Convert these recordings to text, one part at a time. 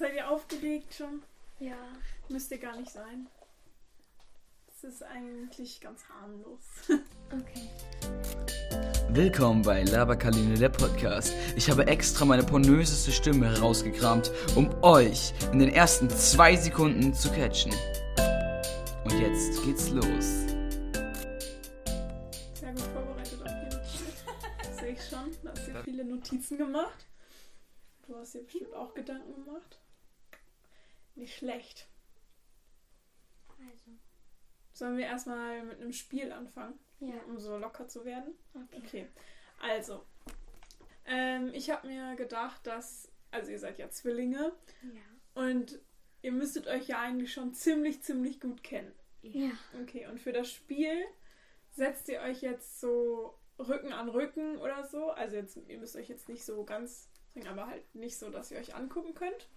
Seid ihr aufgeregt schon? Ja. Müsst ihr gar nicht sein. Es ist eigentlich ganz harmlos. Okay. Willkommen bei Laberkaline der Podcast. Ich habe extra meine pornöseste Stimme herausgekramt, um euch in den ersten zwei Sekunden zu catchen. Und jetzt geht's los. Sehr gut vorbereitet auf jeden Fall. Sehe ich schon. Da hast du viele Notizen gemacht. Du hast dir bestimmt auch Gedanken gemacht. Nicht schlecht. Also. Sollen wir erstmal mit einem Spiel anfangen, Ja. um so locker zu werden? Okay. Okay, also. Ähm, ich habe mir gedacht, dass. Also, ihr seid ja Zwillinge Ja. und ihr müsstet euch ja eigentlich schon ziemlich, ziemlich gut kennen. Ja. Okay, und für das Spiel setzt ihr euch jetzt so Rücken an Rücken oder so. Also, jetzt, ihr müsst euch jetzt nicht so ganz bringen, aber halt nicht so, dass ihr euch angucken könnt.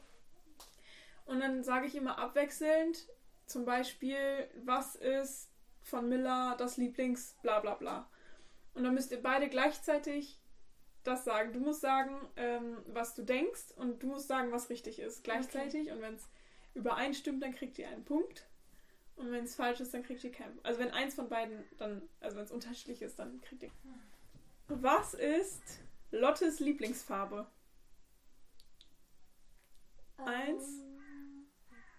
Und dann sage ich immer abwechselnd, zum Beispiel, was ist von Miller das Lieblings, bla bla bla. Und dann müsst ihr beide gleichzeitig das sagen. Du musst sagen, ähm, was du denkst und du musst sagen, was richtig ist, gleichzeitig. Und wenn es übereinstimmt, dann kriegt ihr einen Punkt. Und wenn es falsch ist, dann kriegt ihr keinen. Also wenn eins von beiden dann, also wenn es unterschiedlich ist, dann kriegt ihr. Was ist Lottes Lieblingsfarbe? Eins.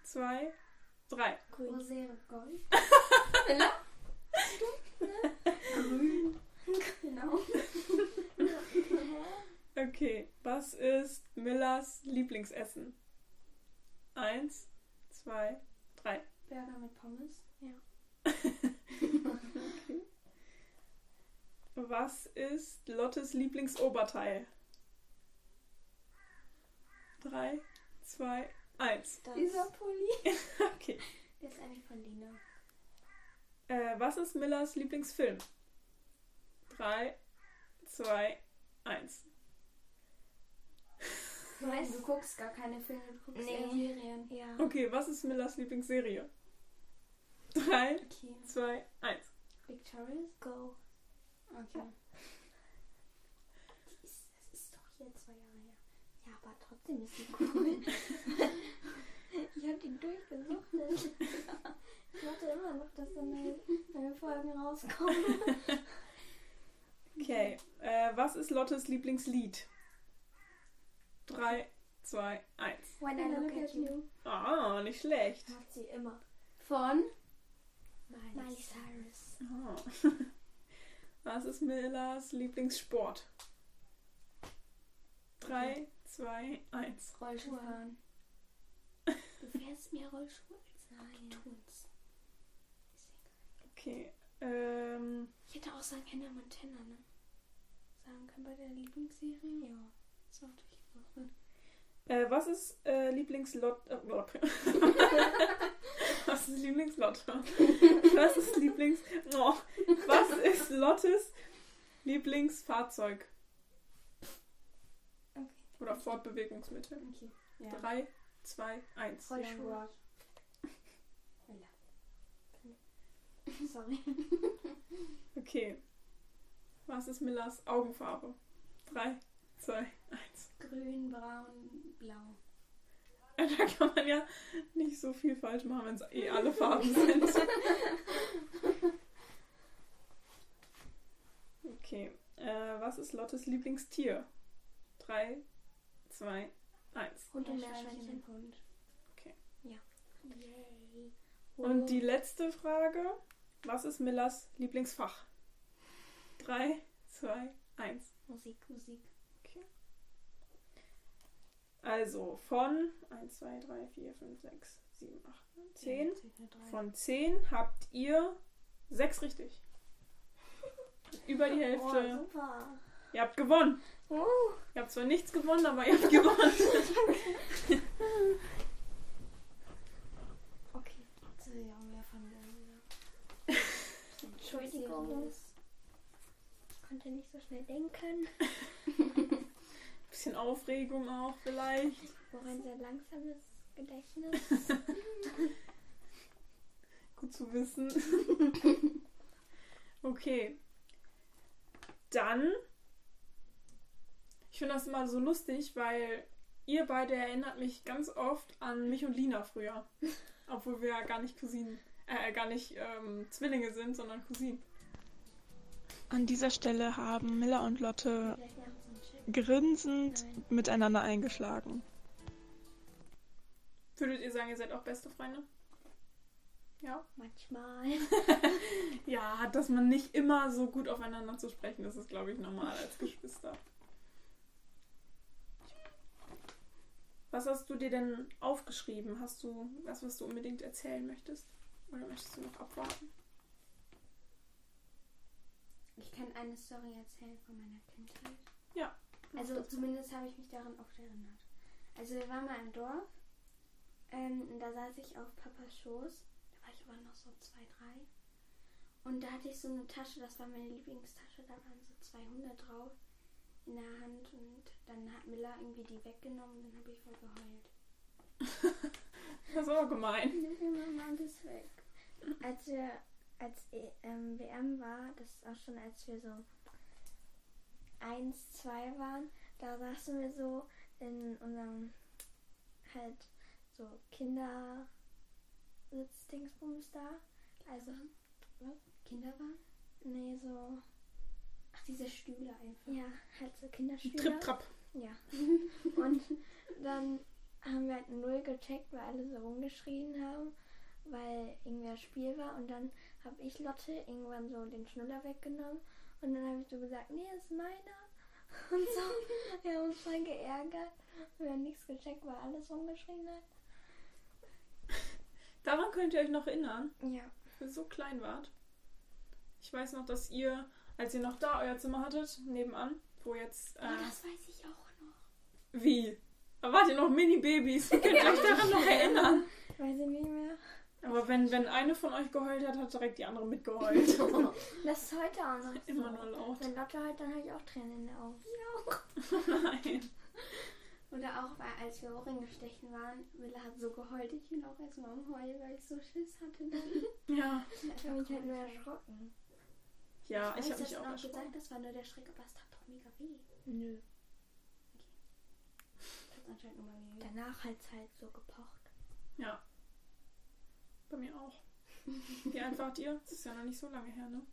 Zwei, drei. Grün. Rosé Gold. Grün. Genau. Okay, was ist Millers Lieblingsessen? Eins, zwei, drei. Burger mit Pommes. Was ist Lottes Lieblingsoberteil? Drei, zwei, eins. Das, Dieser Pulli. Okay. der ist eigentlich von Lina. Äh, was ist Millers Lieblingsfilm? Drei, zwei, eins. Du weißt, du guckst gar keine Filme, du guckst Nee. eher Serien. Ja. Okay, was ist Millers Lieblingsserie? Drei, Okay. zwei, eins. Victorious? Go. Okay. Die ist, das ist doch hier zwei Jahre her. Ja, aber trotzdem ist die cool. Ich hab die durchgesuchtet. ich warte immer noch, dass dann neue, neue Folgen rauskommen. Okay, äh, was ist Lottes Lieblingslied? Drei, zwei, eins. When I look at you. Ah, nicht schlecht. Macht sie immer. Von? Miley Cyrus. Ah. Was ist Millers Lieblingssport? Drei, zwei, eins. Rollschuhfahren. Du fährst mir Rollschuhe? Nein. Tun's. Okay. Ähm, Ich hätte auch sagen Hannah Montana, ne? Sagen können bei der Lieblingsserie? Ja. Natürlich auch. äh, was ist äh, Lieblingslot... Äh, Lot. was ist Lieblingslotte? Was ist Lieblings... Oh. Was ist Lottes Lieblingsfahrzeug? Oder Fortbewegungsmittel? Okay. Ja. Drei, zwei, eins. Rollschuhe. Sorry. Okay. Was ist Millers Augenfarbe? Drei, zwei, eins. Grün, braun, blau. Da kann man ja nicht so viel falsch machen, wenn es eh alle Farben sind. Okay. Äh, was ist Lottes Lieblingstier? Drei, zwei, eins. Hund und Meerschweinchen Meerschweinchen. und Hund. Yay. Und die letzte Frage. Was ist Millers Lieblingsfach? Drei, zwei, eins. Musik. Musik. Also von 1, 2, 3, 4, 5, 6, 7, 8, 9, 10. Drei. Von 10 habt ihr 6 richtig. Über die Oh, Hälfte. super. Ihr habt gewonnen. Uh. Ihr habt zwar nichts gewonnen, aber ihr habt gewonnen. Okay. Jetzt will ich auch mehr von der. Entschuldigung. Ich konnte nicht so schnell denken. Bisschen Aufregung auch vielleicht. Wo ein sehr langsames Gedächtnis. Gut zu wissen. Okay. Dann. Ich finde das immer so lustig, weil ihr beide erinnert mich ganz oft an mich und Lina früher. Obwohl wir ja gar nicht Cousinen, äh, gar nicht ähm, Zwillinge sind, sondern Cousinen. An dieser Stelle haben Miller und Lotte grinsend Nein. miteinander eingeschlagen. Würdet ihr sagen, ihr seid auch beste Freunde? Ja. Manchmal. Ja, dass man nicht immer so gut aufeinander zu sprechen ist, ist, glaube ich, normal als Geschwister. Was hast du dir denn aufgeschrieben? Hast du was, was du unbedingt erzählen möchtest? Oder möchtest du noch abwarten? Ich kann eine Story erzählen von meiner Kindheit. Ja. Also zumindest habe ich mich daran oft erinnert. Also wir waren mal im Dorf. Ähm, und da saß ich auf Papas Schoß. Da war ich aber noch so zwei, drei. Und da hatte ich so eine Tasche, das war meine Lieblingstasche. Da waren so 200 drauf in der Hand. Und dann hat Miller irgendwie die weggenommen und dann habe ich voll geheult. Das ist aber gemein. Mama ist weg. Als wir, als ähm, WM war, das ist auch schon, als wir so eins, zwei waren, da saßen wir so in unserem halt so Kindersitz-Dingsbums da. Also, Kinderwagen? nee, so, diese Stühle einfach. ja, halt so Kinderstühle. Trip, Trap. Ja. Und dann haben wir halt null gecheckt, weil alle so rumgeschrien haben, weil irgendwer Spiel war. Und dann habe ich Lotte irgendwann so den Schnuller weggenommen. Und dann habe ich so gesagt, nee, das ist meiner. Und so. Wir haben uns voll geärgert. Wir haben nichts gecheckt, weil alles rumgeschrien hat. Daran könnt ihr euch noch erinnern, Ja. als ihr so klein wart. Ich weiß noch, dass ihr, als ihr noch da euer Zimmer hattet, nebenan, wo jetzt. Äh, Oh, das weiß ich auch noch. wie? Da wart ihr noch Mini-Babys. Könnt ihr euch daran noch erinnern? Weiß ich nicht mehr. Aber wenn, wenn eine von euch geheult hat, hat direkt die andere mitgeheult. Das ist heute auch noch Immer so. nur laut. Wenn Lotte heult, dann habe ich auch Tränen in den Augen. Nein. Oder auch, weil als wir Ohrringe stechen waren, Miller hat so geheult. Ich bin auch erstmal am Heulen, weil ich so Schiss hatte. Dann. Ja. Ich habe mich halt nur erschrocken. Ja, ich weiß, habe mich auch erschrocken. gesagt, das war nur der Schreck, aber es tat doch mega weh. Nö. Tat anscheinend nur mal weh. Danach hat es halt so gepocht. Ja. Bei mir auch. Wie alt wart ihr? Das ist ja noch nicht so lange her, ne?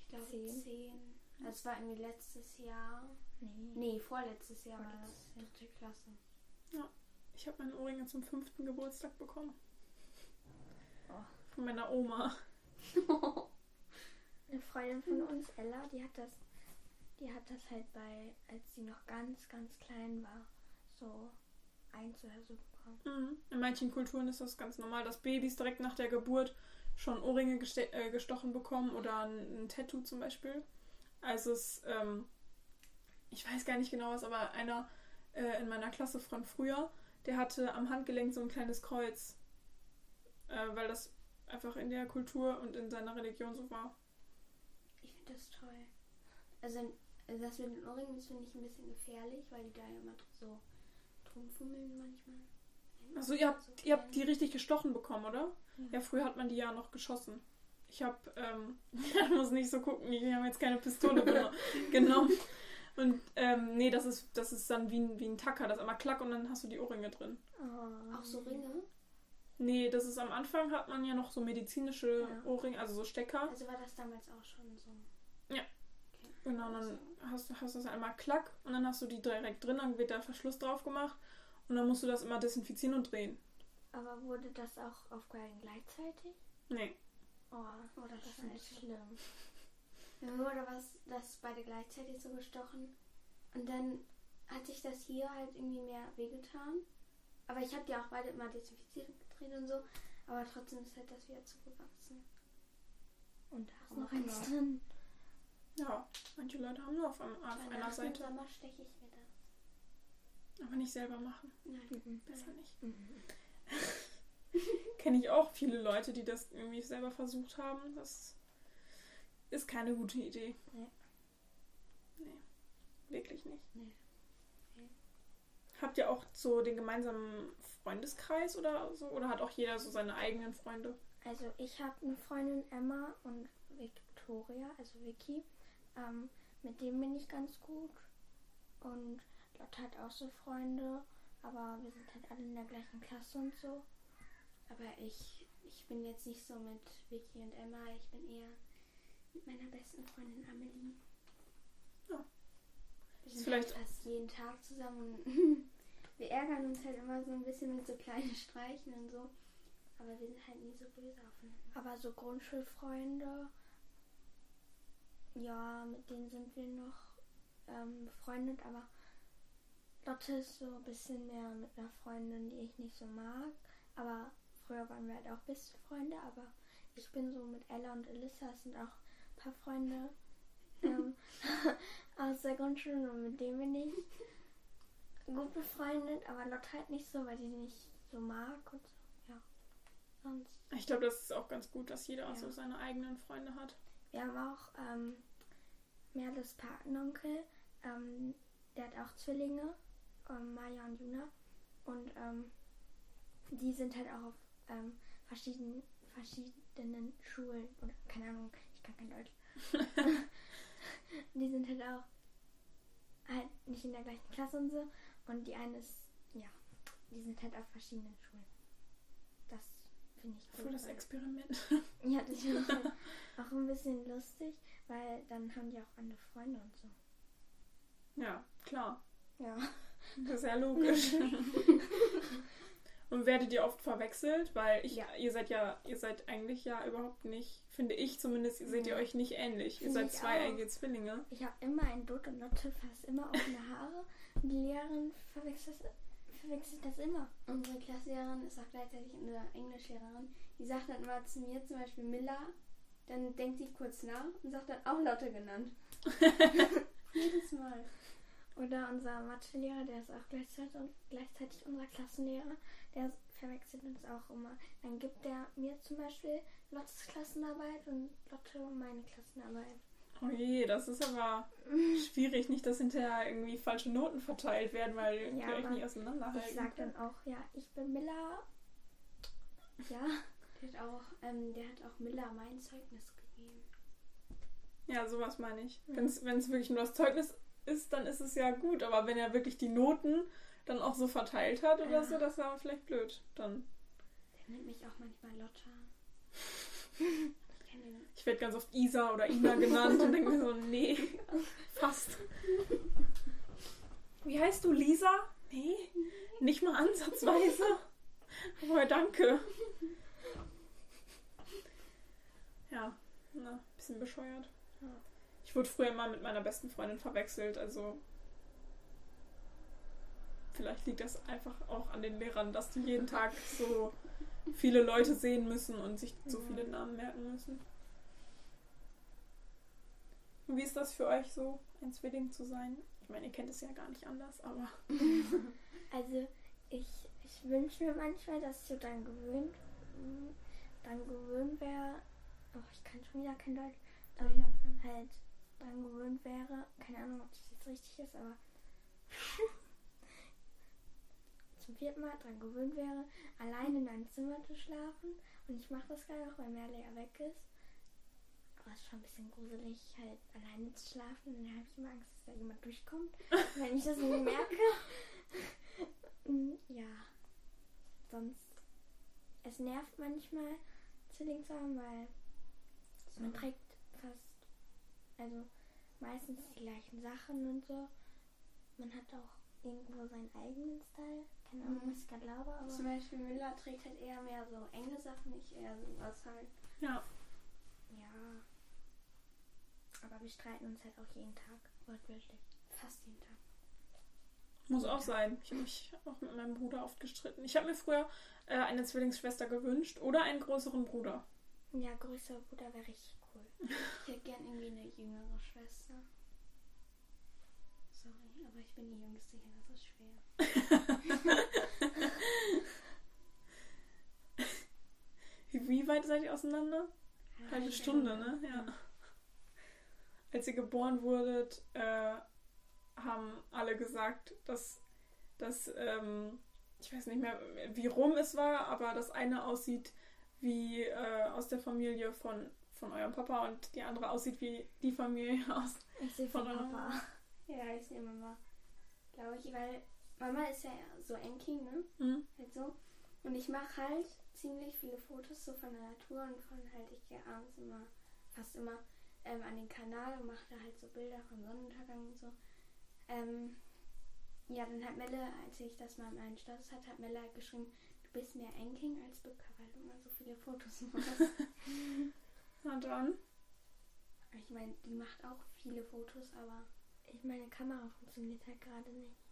Ich glaube Zehn. zehn. Es war irgendwie letztes Jahr. Nee. Nee, vorletztes Jahr war das. Dritte Klasse. Ich habe meine Ohrringe zum fünften Geburtstag bekommen. Oh. Von meiner Oma. Eine Freundin von uns, Ella, die hat das, die hat das halt bei, als sie noch ganz, ganz klein war, so eins oder so bekommen. Mhm. In manchen Kulturen ist das ganz normal, dass Babys direkt nach der Geburt schon Ohrringe äh, gestochen bekommen oder ein, ein Tattoo zum Beispiel. Also es, ähm, ich weiß gar nicht genau was, aber einer äh, in meiner Klasse von früher, der hatte am Handgelenk so ein kleines Kreuz, äh, weil das einfach in der Kultur und in seiner Religion so war. Das toll. Also das mit den Ohrringen, das finde ich ein bisschen gefährlich, weil die da ja immer so drum fummeln manchmal. Also ihr habt, So ihr habt die richtig gestochen bekommen, oder? Ja. Ja, früher hat man die ja noch geschossen. Ich habe, ähm, ich muss nicht so gucken, ich habe jetzt keine Pistole geno- genommen. Und ähm, nee, das ist, das ist dann wie ein, wie ein Tacker, das ist einmal klack und dann hast du die Ohrringe drin. Oh. Auch so Ringe. Nee, das ist am Anfang hat man ja noch so medizinische Ja. Ohrringe, also so Stecker. Also war das damals auch schon so. Genau, und dann hast du hast das einmal klack und dann hast du die direkt drin, dann wird der Verschluss drauf gemacht und dann musst du das immer desinfizieren und drehen. Aber wurde das auch aufgehalten gleichzeitig? Nee. Oh, Oh, das ist ist nicht schlimm. Mir wurde was, das beide gleichzeitig so gestochen. Und dann hat sich das hier halt irgendwie mehr wehgetan. Aber ich habe die auch beide immer desinfiziert gedreht und so. Aber trotzdem ist halt das wieder zugewachsen. Und da ist noch eins drin. Ja, manche Leute haben nur auf, einem, auf einer Seite. Sommer steche ich mir das. Aber nicht selber machen. Nein. Mhm. Besser nicht. Mhm. Kenne ich auch viele Leute, die das irgendwie selber versucht haben. Das ist keine gute Idee. Nee. Nee, wirklich nicht. Nee. Nee. Habt ihr auch so den gemeinsamen Freundeskreis oder so? Oder hat auch jeder so seine eigenen Freunde? Also ich habe eine Freundin Emma und Victoria, also Vicky. Ähm, mit dem bin ich ganz gut. Und Lotte hat auch so Freunde. aber wir sind halt alle in der gleichen Klasse und so. Aber ich, ich bin jetzt nicht so mit Vicky und Emma, ich bin eher mit meiner besten Freundin Amelie. Ja. Wir sind vielleicht- halt fast jeden Tag zusammen wir ärgern uns halt immer so ein bisschen mit so kleinen Streichen und so. Aber wir sind halt nie so böse aufeinander. Aber so Grundschulfreunde, ja, mit denen sind wir noch ähm, befreundet, aber Lotte ist so ein bisschen mehr mit einer Freundin, die ich nicht so mag. Aber früher waren wir halt auch beste Freunde, aber ich bin so mit Ella und Elissa, das sind auch ein paar Freunde ähm, aus der Grundschule und mit denen bin ich gut befreundet, aber Lotte halt nicht so, weil die nicht so mag und so, ja. Sonst Ich glaube, das ist auch ganz gut, dass jeder Ja. so seine eigenen Freunde hat. Wir haben auch ähm, Merles Patenonkel, ähm, der hat auch Zwillinge, ähm, Maja und Juna. Und ähm, die sind halt auch auf ähm, verschiedenen, verschiedenen Schulen. Oder keine Ahnung, ich kann kein Deutsch. die sind halt auch halt nicht in der gleichen Klasse und so. Und die eine ist, ja, die sind halt auf verschiedenen Schulen. Das finde ich Für gut, das Experiment. ja, das ich halt auch ein bisschen lustig, weil dann haben die auch andere Freunde und so. Ja, klar. Ja. Das ist ja logisch. Und werdet ihr oft verwechselt? Weil ich, Ja. ihr seid ja, ihr seid eigentlich ja überhaupt nicht, finde ich zumindest, seht ihr euch nicht ähnlich. Ihr Finde seid ich zweieigige Zwillinge. Ich habe immer ein Dot und Lotte fast immer offene Haare. Und die Lehrerin verwechselt, verwechselt das immer. Unsere Klassenlehrerin ist auch gleichzeitig eine Englischlehrerin. Die sagt dann immer zu mir zum Beispiel Miller, dann denkt sie kurz nach und sagt dann auch Lotte genannt. Jedes Mal. Oder unser Mathelehrer, der ist auch gleichzeitig, gleichzeitig unser Klassenlehrer, der verwechselt uns auch immer. Dann gibt er mir zum Beispiel Lottes Klassenarbeit und Lotte meine Klassenarbeit. Oh je, das ist aber schwierig, nicht, dass hinterher irgendwie falsche Noten verteilt werden, weil Ja, ihr euch aber nicht auseinanderhalten. Ich sag dann auch, ja, ich bin Miller. Ja, Der hat auch, ähm, der hat auch Miller mein Zeugnis gegeben. Ja, sowas meine ich. Ja. Wenn es wirklich nur das Zeugnis ist, dann ist es ja gut. Aber wenn er wirklich die Noten dann auch so verteilt hat oder Ja. so, das war vielleicht blöd. Dann. Der nennt mich auch manchmal Lotta. Ich werde ganz oft Isa oder Ina genannt und denke mir so, nee, fast. Wie heißt du, Lisa? Nee, nicht mal ansatzweise. Aber danke. Ja, na, bisschen bescheuert. Ich wurde früher mal mit meiner besten Freundin verwechselt, also vielleicht liegt das einfach auch an den Lehrern, dass die jeden Tag so viele Leute sehen müssen und sich so Ja. viele Namen merken müssen. Und wie ist das für euch so, ein Zwilling zu sein? Ich meine, ihr kennt es ja gar nicht anders, aber also ich, ich wünsche mir manchmal, dass ich so dann gewöhnt, dann gewöhnt wäre. Oh, ich kann schon wieder kein Deutsch. Ähm, halt dann gewöhnt wäre. Keine Ahnung, ob das jetzt richtig ist, aber zum vierten Mal dran gewöhnt wäre, allein in einem Zimmer zu schlafen. Und ich mache das gerade auch, weil Merle ja weg ist. Aber es ist schon ein bisschen gruselig, halt alleine zu schlafen. Und dann habe ich immer Angst, dass da jemand durchkommt, wenn ich das nicht merke. Mm, ja. Sonst. Es nervt manchmal, Zwilling zu haben, weil man trägt fast, also meistens die gleichen Sachen und so. Man hat auch irgendwo seinen eigenen Style. Keine Ahnung, was ich gerade glaube, aber. Zum Beispiel Miller trägt halt eher mehr so enge Sachen, ich eher so was halt. ja. Ja. Aber wir streiten uns halt auch jeden Tag, wortwörtlich. Fast jeden Tag. Muss auch sein. Ich habe mich auch mit meinem Bruder oft gestritten. Ich habe mir früher äh, eine Zwillingsschwester gewünscht oder einen größeren Bruder. Ja, größerer Bruder wäre richtig cool. Ich hätte gern irgendwie eine jüngere Schwester. Sorry, aber ich bin die Jüngste hier, das ist schwer. Wie, weit seid ihr auseinander? Halbe Halbe Stunde, ne? Ja. Als ihr geboren wurdet, äh, haben alle gesagt, dass, dass ähm, ich weiß nicht mehr, wie rum es war, aber das eine aussieht wie äh, aus der Familie von, von eurem Papa und die andere aussieht wie die Familie aus. Ich sehe Von von eurem Papa. Ja, ich sehe Mama. Glaube ich, weil Mama ist ja so Enking, ne? Mhm. Halt so. Und ich mache halt ziemlich viele Fotos so von der Natur und von halt, ich gehe abends immer, fast immer ähm, an den Kanal und mache da halt so Bilder von Sonnenuntergang und so. Ähm, ja, dann hat Melle, als ich das mal in meinen Status hatte, hat Melle halt geschrieben, du bist mehr Enking als Bücker, weil du immer so viele Fotos machst. Na dann. ich meine, die macht auch viele Fotos, aber Ich meine Kamera funktioniert halt gerade nicht.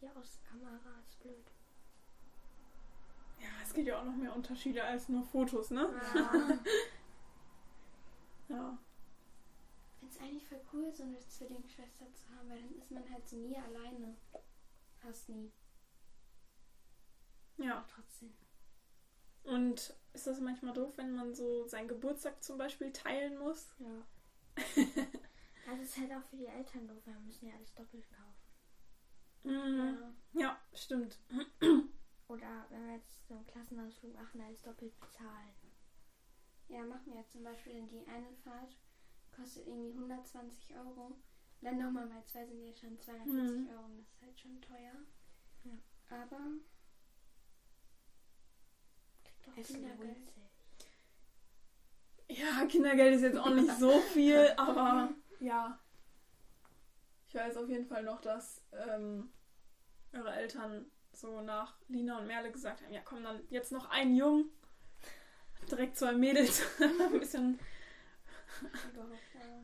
Die Außenkamera ist blöd. Ja, es gibt ja auch noch mehr Unterschiede als nur Fotos, ne? Ja. Ja. ich finde es eigentlich voll cool, so eine Zwillingsschwester zu haben, weil dann ist man halt so nie alleine. Fast nie. Ja. Trotzdem. Und ist das manchmal doof, wenn man so seinen Geburtstag zum Beispiel teilen muss? ja. Es ist halt auch für die Eltern doof, weil wir müssen ja alles doppelt kaufen. Mhm. Ja, stimmt. Oder wenn wir jetzt so einen Klassenausflug machen, alles doppelt bezahlen. Ja, machen wir jetzt zum Beispiel die eine Fahrt, kostet irgendwie 120 Euro. Dann nochmal mal zwei sind ja schon 240 Mhm. Euro und das ist halt schon teuer. Ja. Aber Kriegt doch Es Kindergeld. Ja, Kindergeld ist jetzt auch nicht so viel, aber ja. Ich weiß auf jeden Fall noch, dass ähm, eure Eltern so nach Lina und Merle gesagt haben, ja komm, dann jetzt noch ein Jungen, direkt zwei Mädels. Ein bisschen,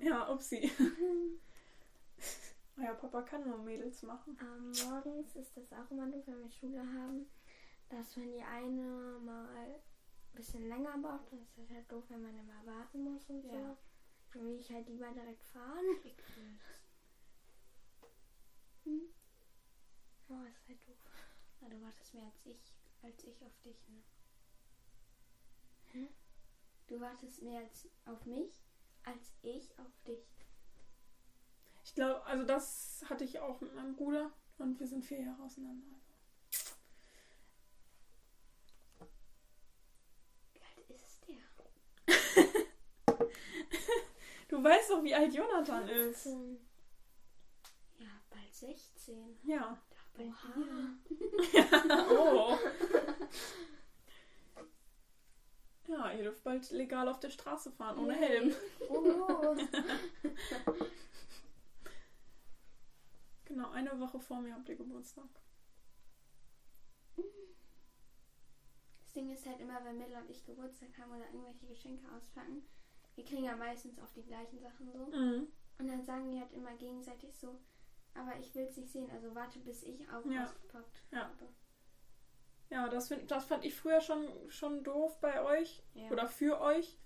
ja, upsi. Euer Papa kann nur Mädels machen. Ähm, morgens ist das auch immer doof, wenn wir Schule haben, dass wenn die eine mal ein bisschen länger braucht, dann ist das halt doof, wenn man immer warten muss und so. Ja. Dann will ich halt lieber direkt fahren. Fühl's. Ja, ist halt doof. Ja, du wartest mehr als ich, als ich auf dich, ne? Hä? Du wartest mehr als auf mich, als ich auf dich. Ich glaube, also das hatte ich auch mit meinem Bruder und wir sind vier Jahre auseinander. Wie alt ist der? Du weißt doch, wie alt Jonathan ist. Ähm, Ja, bald 16. Ja. Bald Oha. vier. Oh. Ja, ihr dürft bald legal auf der Straße fahren, ohne Yay. Helm. Oh, Genau, eine Woche vor mir habt ihr Geburtstag. Das Ding ist halt immer, wenn Miller und ich Geburtstag haben oder irgendwelche Geschenke auspacken, wir kriegen ja meistens auf die gleichen Sachen so. Mhm. Und dann sagen wir halt immer gegenseitig so, aber ich will es nicht sehen, also warte, bis ich auch Ja. ausgepackt Ja. habe. Ja, das, find, das fand ich früher schon, schon doof bei euch Ja. oder für euch.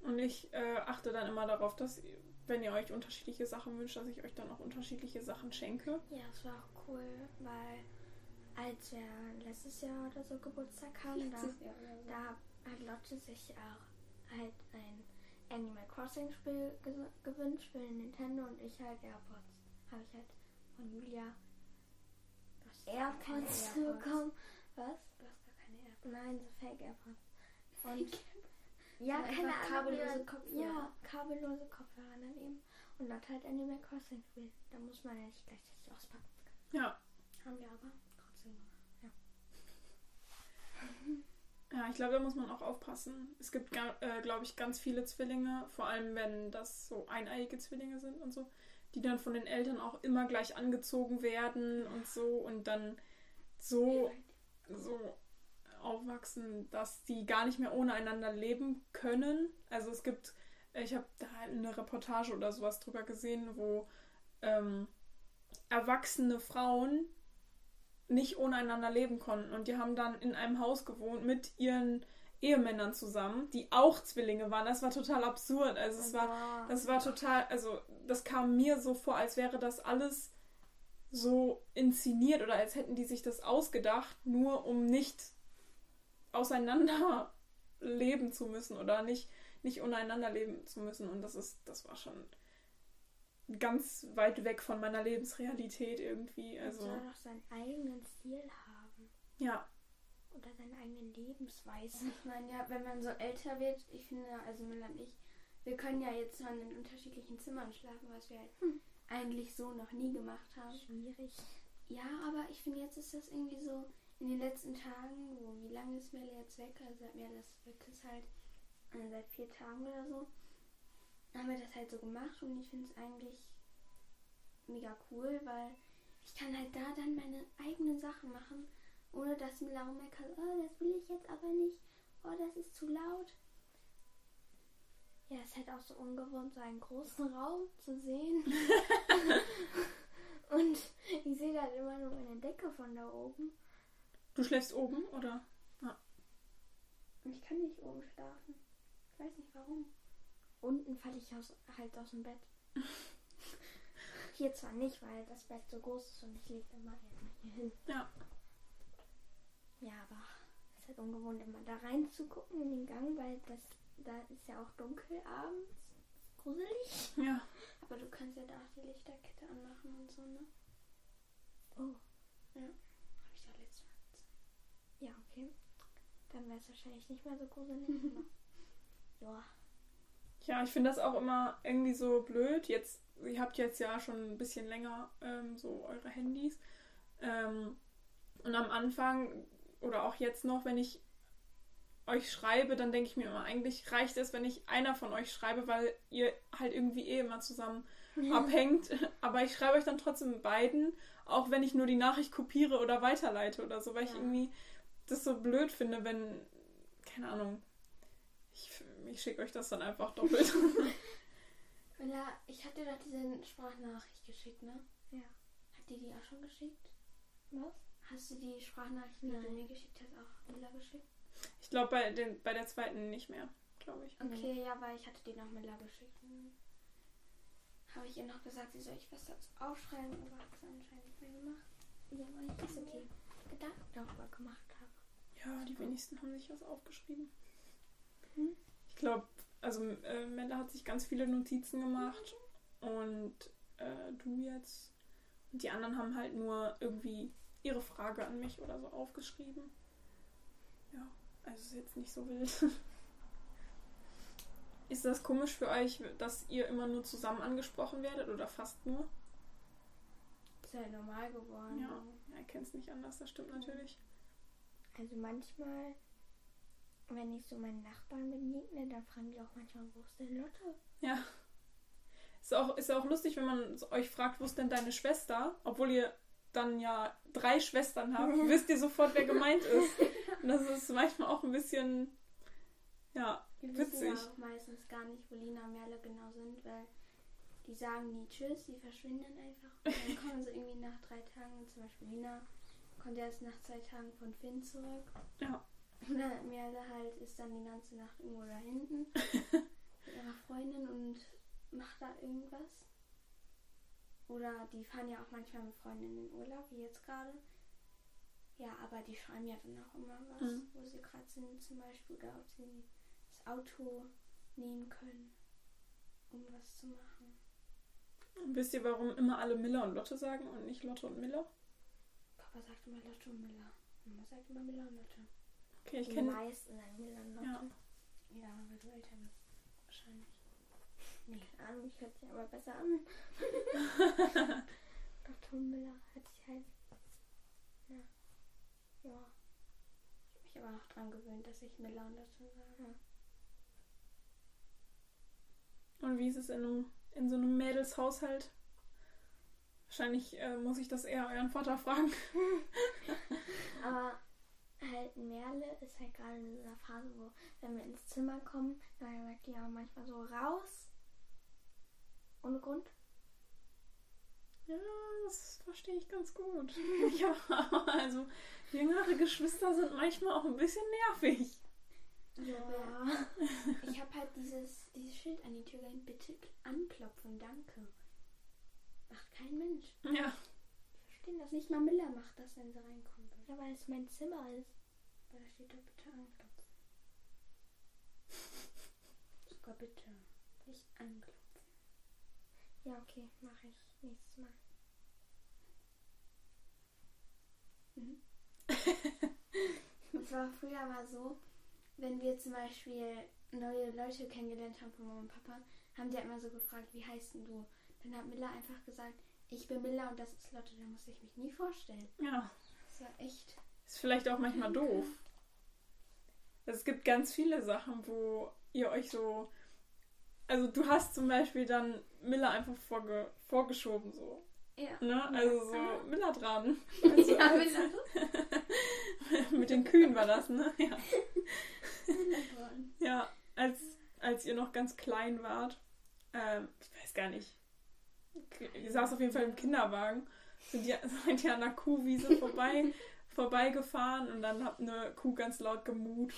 Und ich äh, achte dann immer darauf, dass, wenn ihr euch unterschiedliche Sachen wünscht, dass ich euch dann auch unterschiedliche Sachen schenke. Ja, es war auch cool, weil als wir letztes Jahr oder so Geburtstag haben, da, so. da hat Lotte sich auch halt ein Animal Crossing Spiel ge gewünscht für den Nintendo und ich halt AirPods. Habe ich halt von Julia AirPods AirPods. bekommen. Was? Du hast gar keine AirPods. Nein, so Fake AirPods. Und Fake ja, Einfach keine Ahnung. kabellose Kopfhörer. Ja, kabellose Kopfhörer dann eben. Und Lotte halt Animal Crossing Spiel. Da muss man ja nicht gleichzeitig auspacken. Ja. Haben wir aber trotzdem gemacht. Ja, ich glaube, da muss man auch aufpassen. Es gibt, äh, glaube ich, ganz viele Zwillinge, vor allem wenn das so eineiige Zwillinge sind und so, die dann von den Eltern auch immer gleich angezogen werden und so und dann so, so aufwachsen, dass die gar nicht mehr ohne einander leben können. Also es gibt, ich habe da eine Reportage oder sowas drüber gesehen, wo ähm, erwachsene Frauen nicht ohne einander leben konnten. Und die haben dann in einem Haus gewohnt mit ihren Ehemännern zusammen, die auch Zwillinge waren. Das war total absurd. Also es war, das war total, also das kam mir so vor, als wäre das alles so inszeniert oder als hätten die sich das ausgedacht, nur um nicht auseinander leben zu müssen oder nicht, nicht untereinander leben zu müssen. Und das ist, das war schon ganz weit weg von meiner Lebensrealität irgendwie. Also soll doch seinen eigenen Stil haben. ja, Oder seine eigene Lebensweise. Ich meine, ja, wenn man so älter wird, ich finde, also Miller und ich, wir können ja jetzt schon in unterschiedlichen Zimmern schlafen, was wir halt eigentlich so noch nie gemacht haben. Schwierig. Ja, aber ich finde, jetzt ist das irgendwie so in den letzten Tagen, wo wie lange ist Merle jetzt weg? Also seit Merle ist weg ist halt äh, seit vier Tagen oder so. Haben wir das halt so gemacht und ich finde es eigentlich mega cool, weil ich kann halt da dann meine eigenen Sachen machen, ohne dass mir Laura meckert, oh, das will ich jetzt aber nicht, oh, das ist zu laut. Ja, es ist halt auch so ungewohnt, so einen großen Raum zu sehen. Und ich sehe halt immer nur meine Decke von da oben. Du schläfst oben, oder? Und ich kann nicht oben schlafen. Ich weiß nicht warum. Unten falle ich aus, halt aus dem Bett. Hier zwar nicht, weil das Bett so groß ist und ich lege immer hier hin. Ja. Ja, aber es ist halt ungewohnt, immer da reinzugucken in den Gang, weil das da ist ja auch dunkel abends. Gruselig. Ja. Aber du kannst ja da auch die Lichterkette anmachen und so, ne? Oh. Ja. Habe ich doch letztes Mal gezeigt. Ja, okay. Dann wäre es wahrscheinlich nicht mehr so gruselig. aber ja. Ja, ich finde das auch immer irgendwie so blöd. Jetzt, ihr habt jetzt ja schon ein bisschen länger ähm, so eure Handys. Ähm, und am Anfang oder auch jetzt noch, wenn ich euch schreibe, dann denke ich mir immer, eigentlich reicht es, wenn ich einer von euch schreibe, weil ihr halt irgendwie eh immer zusammen abhängt. Aber ich schreibe euch dann trotzdem beiden, auch wenn ich nur die Nachricht kopiere oder weiterleite oder so, weil ich Ja. irgendwie das so blöd finde, wenn, keine Ahnung, ich, ich schicke euch das dann einfach doppelt. Mila, ich hatte dir doch diese Sprachnachricht geschickt, ne? Ja. Hat die die auch schon geschickt? Was? Hast du die Sprachnachricht, die du mir geschickt hast, auch Mila geschickt? Ich glaube bei, den- bei der zweiten nicht mehr, glaube ich. Okay, ja, weil ich hatte die noch Mila geschickt. Hm. Habe ich ihr noch gesagt, sie soll ich was dazu aufschreiben, aber hat sie anscheinend nicht mehr gemacht. Ja, weil ich so die Gedanken darüber gemacht habe. Ja, die wenigsten haben sich was aufgeschrieben. Hm? Ich glaube, also äh, Mella hat sich ganz viele Notizen gemacht und äh, du jetzt. Und die anderen haben halt nur irgendwie ihre Frage an mich oder so aufgeschrieben. Ja, also ist jetzt nicht so wild. Ist das komisch für euch, dass ihr immer nur zusammen angesprochen werdet oder fast nur? Ist ja normal geworden. Ja, ja ich kenne es nicht anders, das stimmt natürlich. Also manchmal, wenn ich so meinen Nachbarn begegne, dann fragen die auch manchmal, wo ist denn Lotte? Ja. Ist auch, ist auch lustig, wenn man euch fragt, wo ist denn deine Schwester? Obwohl ihr dann ja drei Schwestern habt, wisst ihr sofort, wer gemeint ist. Und das ist manchmal auch ein bisschen, ja, Wir wissen ja witzig. auch meistens gar nicht, wo Lina und Merle genau sind, weil die sagen nie Tschüss, die verschwinden einfach. Und dann kommen sie irgendwie nach drei Tagen, zum Beispiel Lina kommt erst nach zwei Tagen von Finn zurück. Ja. Und dann Merle halt ist dann die ganze Nacht irgendwo da hinten mit ihrer Freundin und macht da irgendwas. Oder die fahren ja auch manchmal mit Freundinnen in den Urlaub, wie jetzt gerade. Ja, aber die schreiben ja dann auch immer was, Mhm. wo sie gerade sind zum Beispiel. Oder ob sie das Auto nehmen können, um was zu machen. Und wisst ihr, warum immer alle Miller und Lotte sagen und nicht Lotte und Miller? Papa sagt immer Lotte und Miller. Mama sagt immer Miller und Lotte. Okay, ich Die kenne. meisten sagen mir dann Lotte. Ja. Ja, weil du älter bist. Nee. Keine Ahnung, ich hört sich aber besser an. Dr. Müller hört sich halt. Ja. Ja. Ich habe mich aber noch dran gewöhnt, dass ich Miller und Lotte sage. Und wie ist es in, einem, in so einem Mädelshaushalt? Wahrscheinlich äh, muss ich das eher euren Vater fragen. Aber halt Merle ist halt gerade in dieser Phase, wo, wenn wir ins Zimmer kommen, dann sagt die auch manchmal so raus. Ohne Grund. Ja, das verstehe ich ganz gut. ja, also jüngere Geschwister sind manchmal auch ein bisschen nervig. Ja. Ich habe halt dieses, dieses Schild an die Tür gehängt. Bitte anklopfen, danke. Macht kein Mensch. Ja, Ich verstehe das nicht. Mal Miller macht das, wenn sie reinkommen will. Ja, weil es mein Zimmer ist. Aber da steht doch bitte anklopfen. Sogar bitte. Nicht anklopfen. Ja, okay, mache ich nächstes Mal. Mhm. Es war früher mal so, wenn wir zum Beispiel neue Leute kennengelernt haben von Mama und Papa, haben die halt immer so gefragt, wie heißt denn du? Dann hat Miller einfach gesagt, ich bin Miller und das ist Lotte, da muss ich mich nie vorstellen. Ja. Das war echt. Ist vielleicht auch manchmal doof. Es gibt ganz viele Sachen, wo ihr euch so. Also du hast zum Beispiel dann Miller einfach vorge vorgeschoben so. Ja. Ne? Also so Miller dran. Also, ja, als, mit den Kühen war das, ne? Ja. Ja, als, als ihr noch ganz klein wart, ähm, ich weiß gar nicht, ihr saß auf jeden Fall im Kinderwagen, sind ihr, seid ihr an der Kuhwiese vorbei, vorbeigefahren und dann hat eine Kuh ganz laut gemut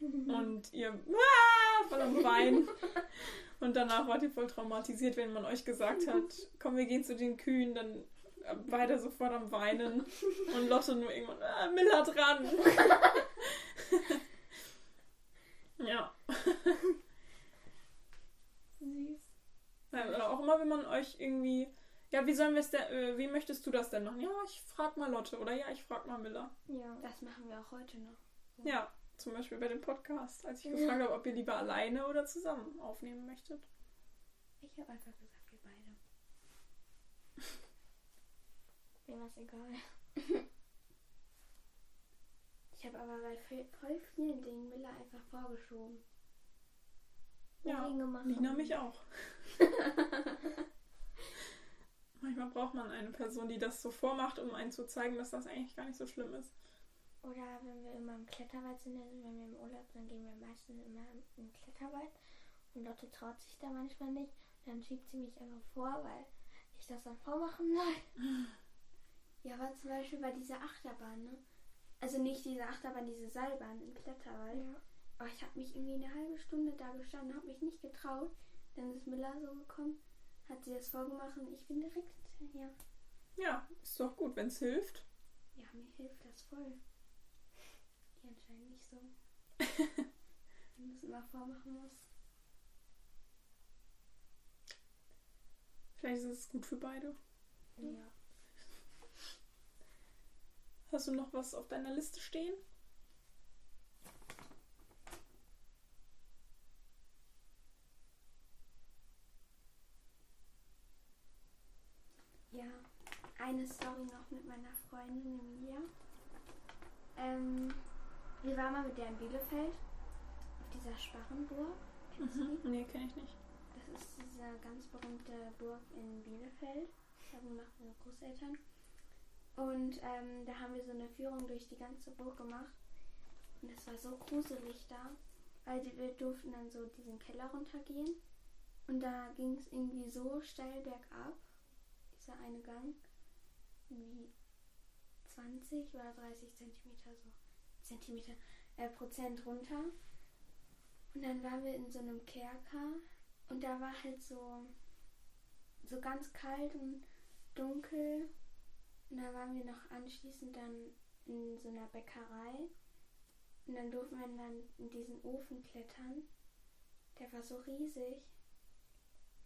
und ihr ah, voll am Weinen. Und danach wart ihr voll traumatisiert, wenn man euch gesagt hat, komm, wir gehen zu den Kühen, dann beide sofort am Weinen und Lotte nur irgendwann, ah, Miller dran. ja. Süß. Ja, Oder auch immer, wenn man euch irgendwie. Ja, wie sollen wir es denn, äh, wie möchtest du das denn machen? Ja, ich frag mal Lotte oder ja, ich frag mal Miller. Ja. Das machen wir auch heute noch. Ja, zum Beispiel bei dem Podcast, als ich gefragt habe, ob ihr lieber alleine oder zusammen aufnehmen möchtet. Ich habe einfach gesagt, wir beide. Mir war es egal. Ich habe aber bei voll, vielen Dingen Miller einfach vorgeschoben. Ja. Lina mich auch. Manchmal braucht man eine Person, die das so vormacht, um einen zu zeigen, dass das eigentlich gar nicht so schlimm ist. Oder wenn wir immer im Kletterwald sind, also wenn wir im Urlaub sind, gehen wir meistens immer im Kletterwald. Und Lotte traut sich da manchmal nicht. Dann schiebt sie mich einfach vor, weil ich das dann vormachen soll. Ja, aber zum Beispiel bei dieser Achterbahn, ne? Also nicht diese Achterbahn, diese Seilbahn im Kletterwald. Ja. Aber ich habe mich irgendwie eine halbe Stunde da gestanden, habe mich nicht getraut. Dann ist Miller so gekommen, hat sie das vorgemacht und ich bin direkt hinterher. Ja, ist doch gut, wenn es hilft. Ja, mir hilft das voll. Nicht so. Wenn du es immer vormachen musst. Vielleicht ist es gut für beide. Ja. Hast du noch was auf deiner Liste stehen? Ja, eine Story noch mit meiner Freundin Emilia. Ähm, wir waren mal mit der in Bielefeld auf dieser Sparrenburg. Mhm. Nee, kenne ich nicht. Das ist diese ganz berühmte Burg in Bielefeld. Das haben gemacht meine Großeltern. Und ähm, da haben wir so eine Führung durch die ganze Burg gemacht. Und es war so gruselig da, weil wir durften dann so diesen Keller runtergehen. Und da ging es irgendwie so steil bergab, dieser eine Gang, wie 20 oder 30 Zentimeter so, Zentimeter, äh, Prozent runter. Und dann waren wir in so einem Kerker und da war halt so, so ganz kalt und dunkel. Und da waren wir noch anschließend dann in so einer Bäckerei. Und dann durften wir dann in diesen Ofen klettern. Der war so riesig.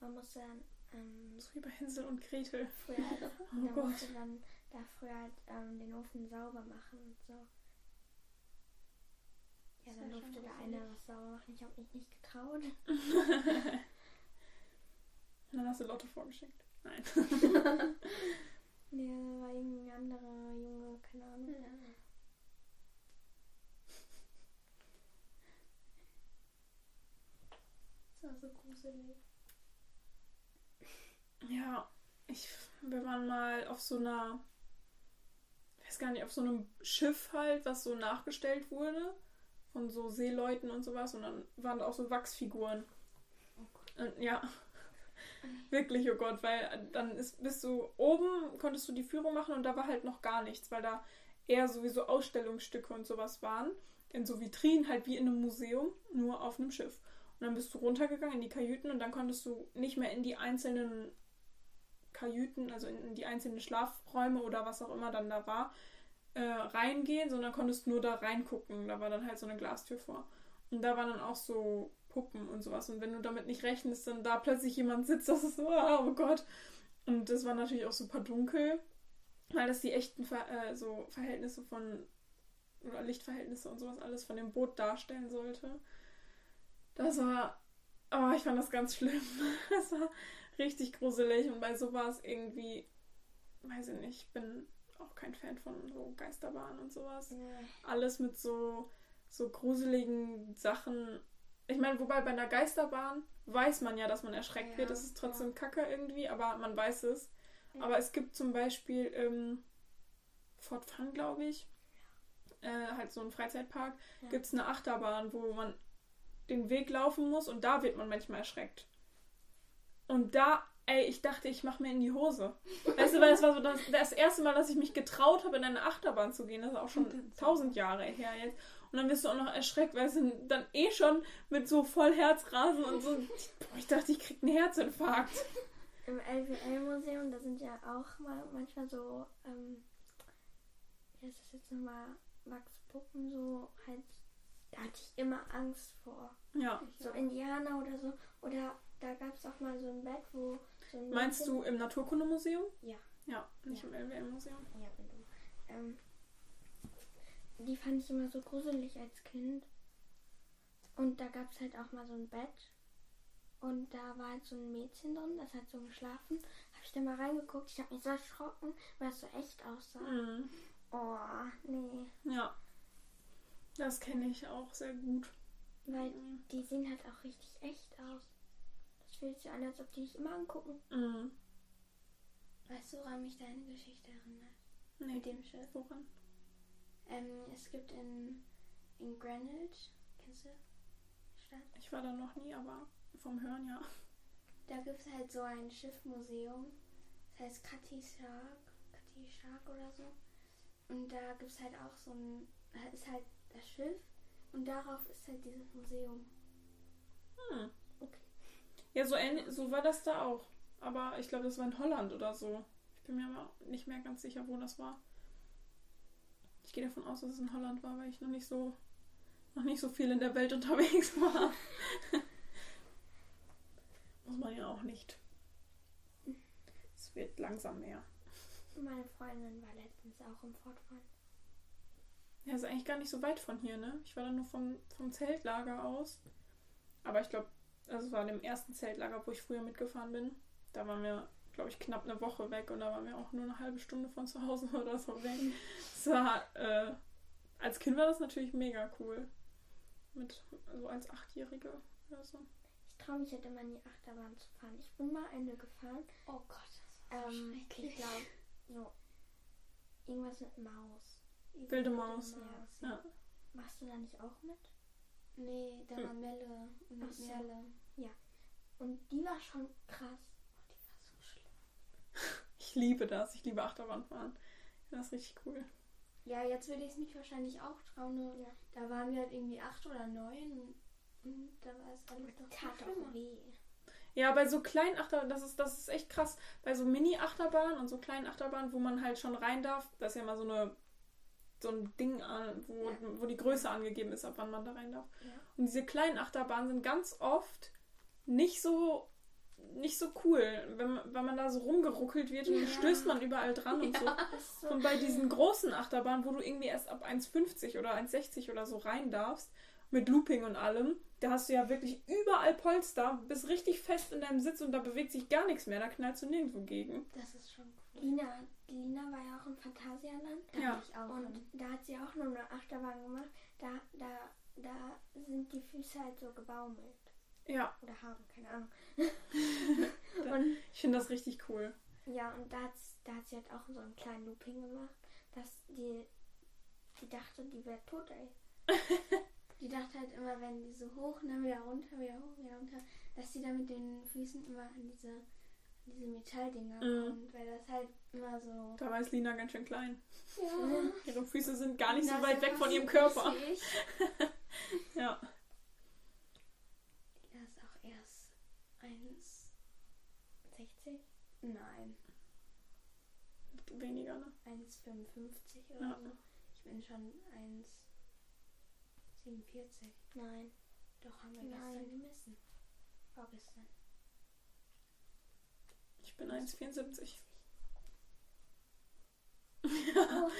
Man musste dann ähm, So wie bei Hänsel und Gretel. früher, Oh man musste dann da früher halt, ähm, den Ofen sauber machen und so. Ja, dann durfte der eine was sauber machen. Ich habe mich nicht getraut. Dann hast du Lotte vorgeschickt. Nein. Nee, da war irgendwie ein anderer Junge, keine Ahnung. Das war so gruselig. Ja, ich, wir waren mal auf so einer, ich weiß gar nicht, auf so einem Schiff halt, was so nachgestellt wurde von so Seeleuten und sowas und dann waren da auch so Wachsfiguren. Und, ja, wirklich, oh Gott, weil dann ist, bist du oben, konntest du die Führung machen und da war halt noch gar nichts, weil da eher sowieso Ausstellungsstücke und sowas waren. In so Vitrinen, halt wie in einem Museum, nur auf einem Schiff. Und dann bist du runtergegangen in die Kajüten und dann konntest du nicht mehr in die einzelnen Kajüten, also in die einzelnen Schlafräume oder was auch immer dann da war, äh, reingehen, sondern konntest nur da reingucken. Da war dann halt so eine Glastür vor. Und da waren dann auch so Puppen und sowas. Und wenn du damit nicht rechnest, dann da plötzlich jemand sitzt, das ist so, ah, oh Gott. Und das war natürlich auch super dunkel, weil das die echten Ver äh, so Verhältnisse von, oder Lichtverhältnisse und sowas alles von dem Boot darstellen sollte. Das war, oh, ich fand das ganz schlimm. Das war richtig gruselig und bei sowas irgendwie, weiß ich nicht, ich bin auch kein Fan von so Geisterbahnen und sowas. Alles mit so, so gruseligen Sachen. Ich meine, wobei bei einer Geisterbahn weiß man ja, dass man erschreckt Ja, wird. Das ist trotzdem kacke irgendwie, aber man weiß es. Aber es gibt zum Beispiel im Fort Fun, glaube ich, äh, halt so ein Freizeitpark, Ja. gibt es eine Achterbahn, wo man den Weg laufen muss und da wird man manchmal erschreckt. Und da, ey, ich dachte, ich mache mir in die Hose. Weißt du, weil das war so das, das erste Mal, dass ich mich getraut habe, in eine Achterbahn zu gehen. Das ist auch schon tausend Jahre her jetzt. Und dann wirst du auch noch erschreckt, weil du dann eh schon mit so voll Herzrasen und so. Boah, ich dachte, ich krieg einen Herzinfarkt. Im LWL-Museum, da sind ja auch mal manchmal so, ähm, wie heißt das jetzt nochmal, Wachspuppen, so halt, da hatte ich immer Angst vor. Ja. So Indianer oder so. Oder da gab es auch mal so ein Bett, wo so ein Meinst Mädchen- du im Naturkundemuseum? Ja. Ja, nicht Ja. im LWL-Museum. Ja, bin du. Ähm, die fand ich immer so gruselig als Kind. Und da gab es halt auch mal so ein Bett. Und da war halt so ein Mädchen drin, das hat so geschlafen. Habe ich da mal reingeguckt. Ich habe mich so erschrocken, weil es so echt aussah. Mhm. Oh, nee. Ja. Das kenne ich auch sehr gut. Weil die sehen halt auch richtig echt aus. Fühlt sich an, als ob die dich immer angucken. Mhm. Weißt du, woran mich deine Geschichte erinnert? Nee, Mit dem Schiff. woran? Ähm, es gibt in, in Greenwich, kennst du die Stadt? Ich war da noch nie, aber vom Hören ja. Da gibt es halt so ein Schiffmuseum. Das heißt Cutty Shark. Cutty Shark oder so. Und da gibt es halt auch so ein. Da ist halt das Schiff. Und darauf ist halt dieses Museum. Hm. Ja, so, so war das da auch. Aber ich glaube, das war in Holland oder so. Ich bin mir aber nicht mehr ganz sicher, wo das war. Ich gehe davon aus, dass es in Holland war, weil ich noch nicht so noch nicht so viel in der Welt unterwegs war. Muss man ja auch nicht. Es wird langsam mehr. Meine Freundin war letztens auch im Fortfahren. Ja, ist eigentlich gar nicht so weit von hier, ne? Ich war dann nur vom, vom Zeltlager aus. Aber ich glaube, das war dem ersten Zeltlager, wo ich früher mitgefahren bin. Da waren wir, glaube ich, knapp eine Woche weg und da waren wir auch nur eine halbe Stunde von zu Hause oder so weg. Das war, äh, als Kind war das natürlich mega cool. Mit, so als Achtjährige oder so. Ich traue mich halt immer in die Achterbahn zu fahren. Ich bin mal eine gefahren. Oh Gott, das war Ähm, schrecklich. ich glaube, so irgendwas mit Maus. Wilde Maus. Ja. Ja. Machst du da nicht auch mit? Nee, da Hm. war Melle und Ach Merle. Und die war schon krass. Oh, die war so schlimm. Ich liebe das. Ich liebe Achterbahnfahren. Das ist richtig cool. Ja, jetzt würde ich es mich wahrscheinlich auch trauen. Nur Ja. Da waren wir halt irgendwie acht oder neun. Und, da war es alles noch Tat schlimmer. weh. Ja, bei so kleinen Achterbahnen, das ist, das ist echt krass. Bei so Mini-Achterbahnen und so kleinen Achterbahnen, wo man halt schon rein darf, das ist ja mal so eine so ein Ding, an, wo, Ja. wo die Größe angegeben ist, ab wann man da rein darf. Ja. Und diese kleinen Achterbahnen sind ganz oft nicht so nicht so cool, wenn, man- wenn man da so rumgeruckelt wird und dann Ja. stößt man überall dran und so. Das ist so Und bei diesen großen Achterbahnen, wo du irgendwie erst ab 1,50 oder 1,60 oder so rein darfst, mit Looping und allem, da hast du ja wirklich überall Polster, bist richtig fest in deinem Sitz und da bewegt sich gar nichts mehr, da knallst du nirgendwo gegen. Das ist schon cool. Lina, die Lina war ja auch im Phantasialand. Da Ja. ich auch Und da hat sie auch nur eine Achterbahn gemacht. Da, da, da sind die Füße halt so gebaumelt. Ja, Oder Haare, keine Ahnung. Und ich finde das richtig cool. ja, und da hat, da hat sie halt auch so einen kleinen Looping gemacht, dass die, die dachte, die wäre tot, ey. Die dachte halt immer, wenn die so hoch, dann wieder runter, wieder hoch, wieder runter, dass sie da mit den Füßen immer an diese, an diese Metalldinger Mhm. kommt, weil das halt immer so. Da war Lina ganz schön klein. Ja. Ihre Füße sind gar nicht so weit weg von ihrem Körper. Ja. Das ist auch erst 1,60? 60? Nein, Weniger, ne? 1,55 oder Ja. so. Ich bin schon 1,47. Nein. Doch, haben wir Nein. gestern gemessen. Vorgestern. Ich bin 1,74. Oh,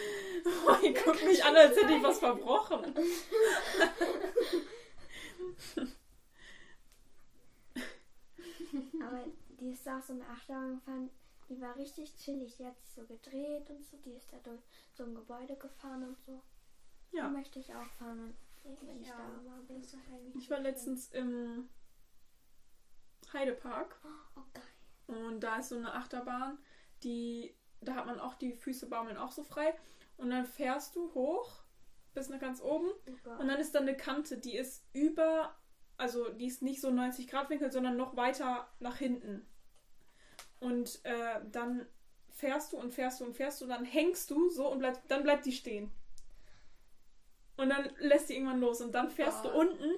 Oh, ihr guckt mich an, als hätte ich was verbrochen. aber die ist auch so eine Achterbahn gefahren, die war richtig chillig. Die hat sich so gedreht und so. Die ist da durch so ein Gebäude gefahren und so. Ja. Die möchte ich auch fahren, wenn ich Ja. da mal bin. Ich war letztens im Heidepark Oh, geil. und da ist so eine Achterbahn, die, da hat man auch die Füße baumeln auch so frei und dann fährst du hoch bis nach ganz oben Oh Gott. und dann ist da eine Kante, die ist über, also die ist nicht so 90 Grad Winkel, sondern noch weiter nach hinten. Und äh, dann fährst du und fährst du und fährst du, dann hängst du so und bleib, dann bleibt die stehen. Und dann lässt die irgendwann los und dann fährst du Oh. unten,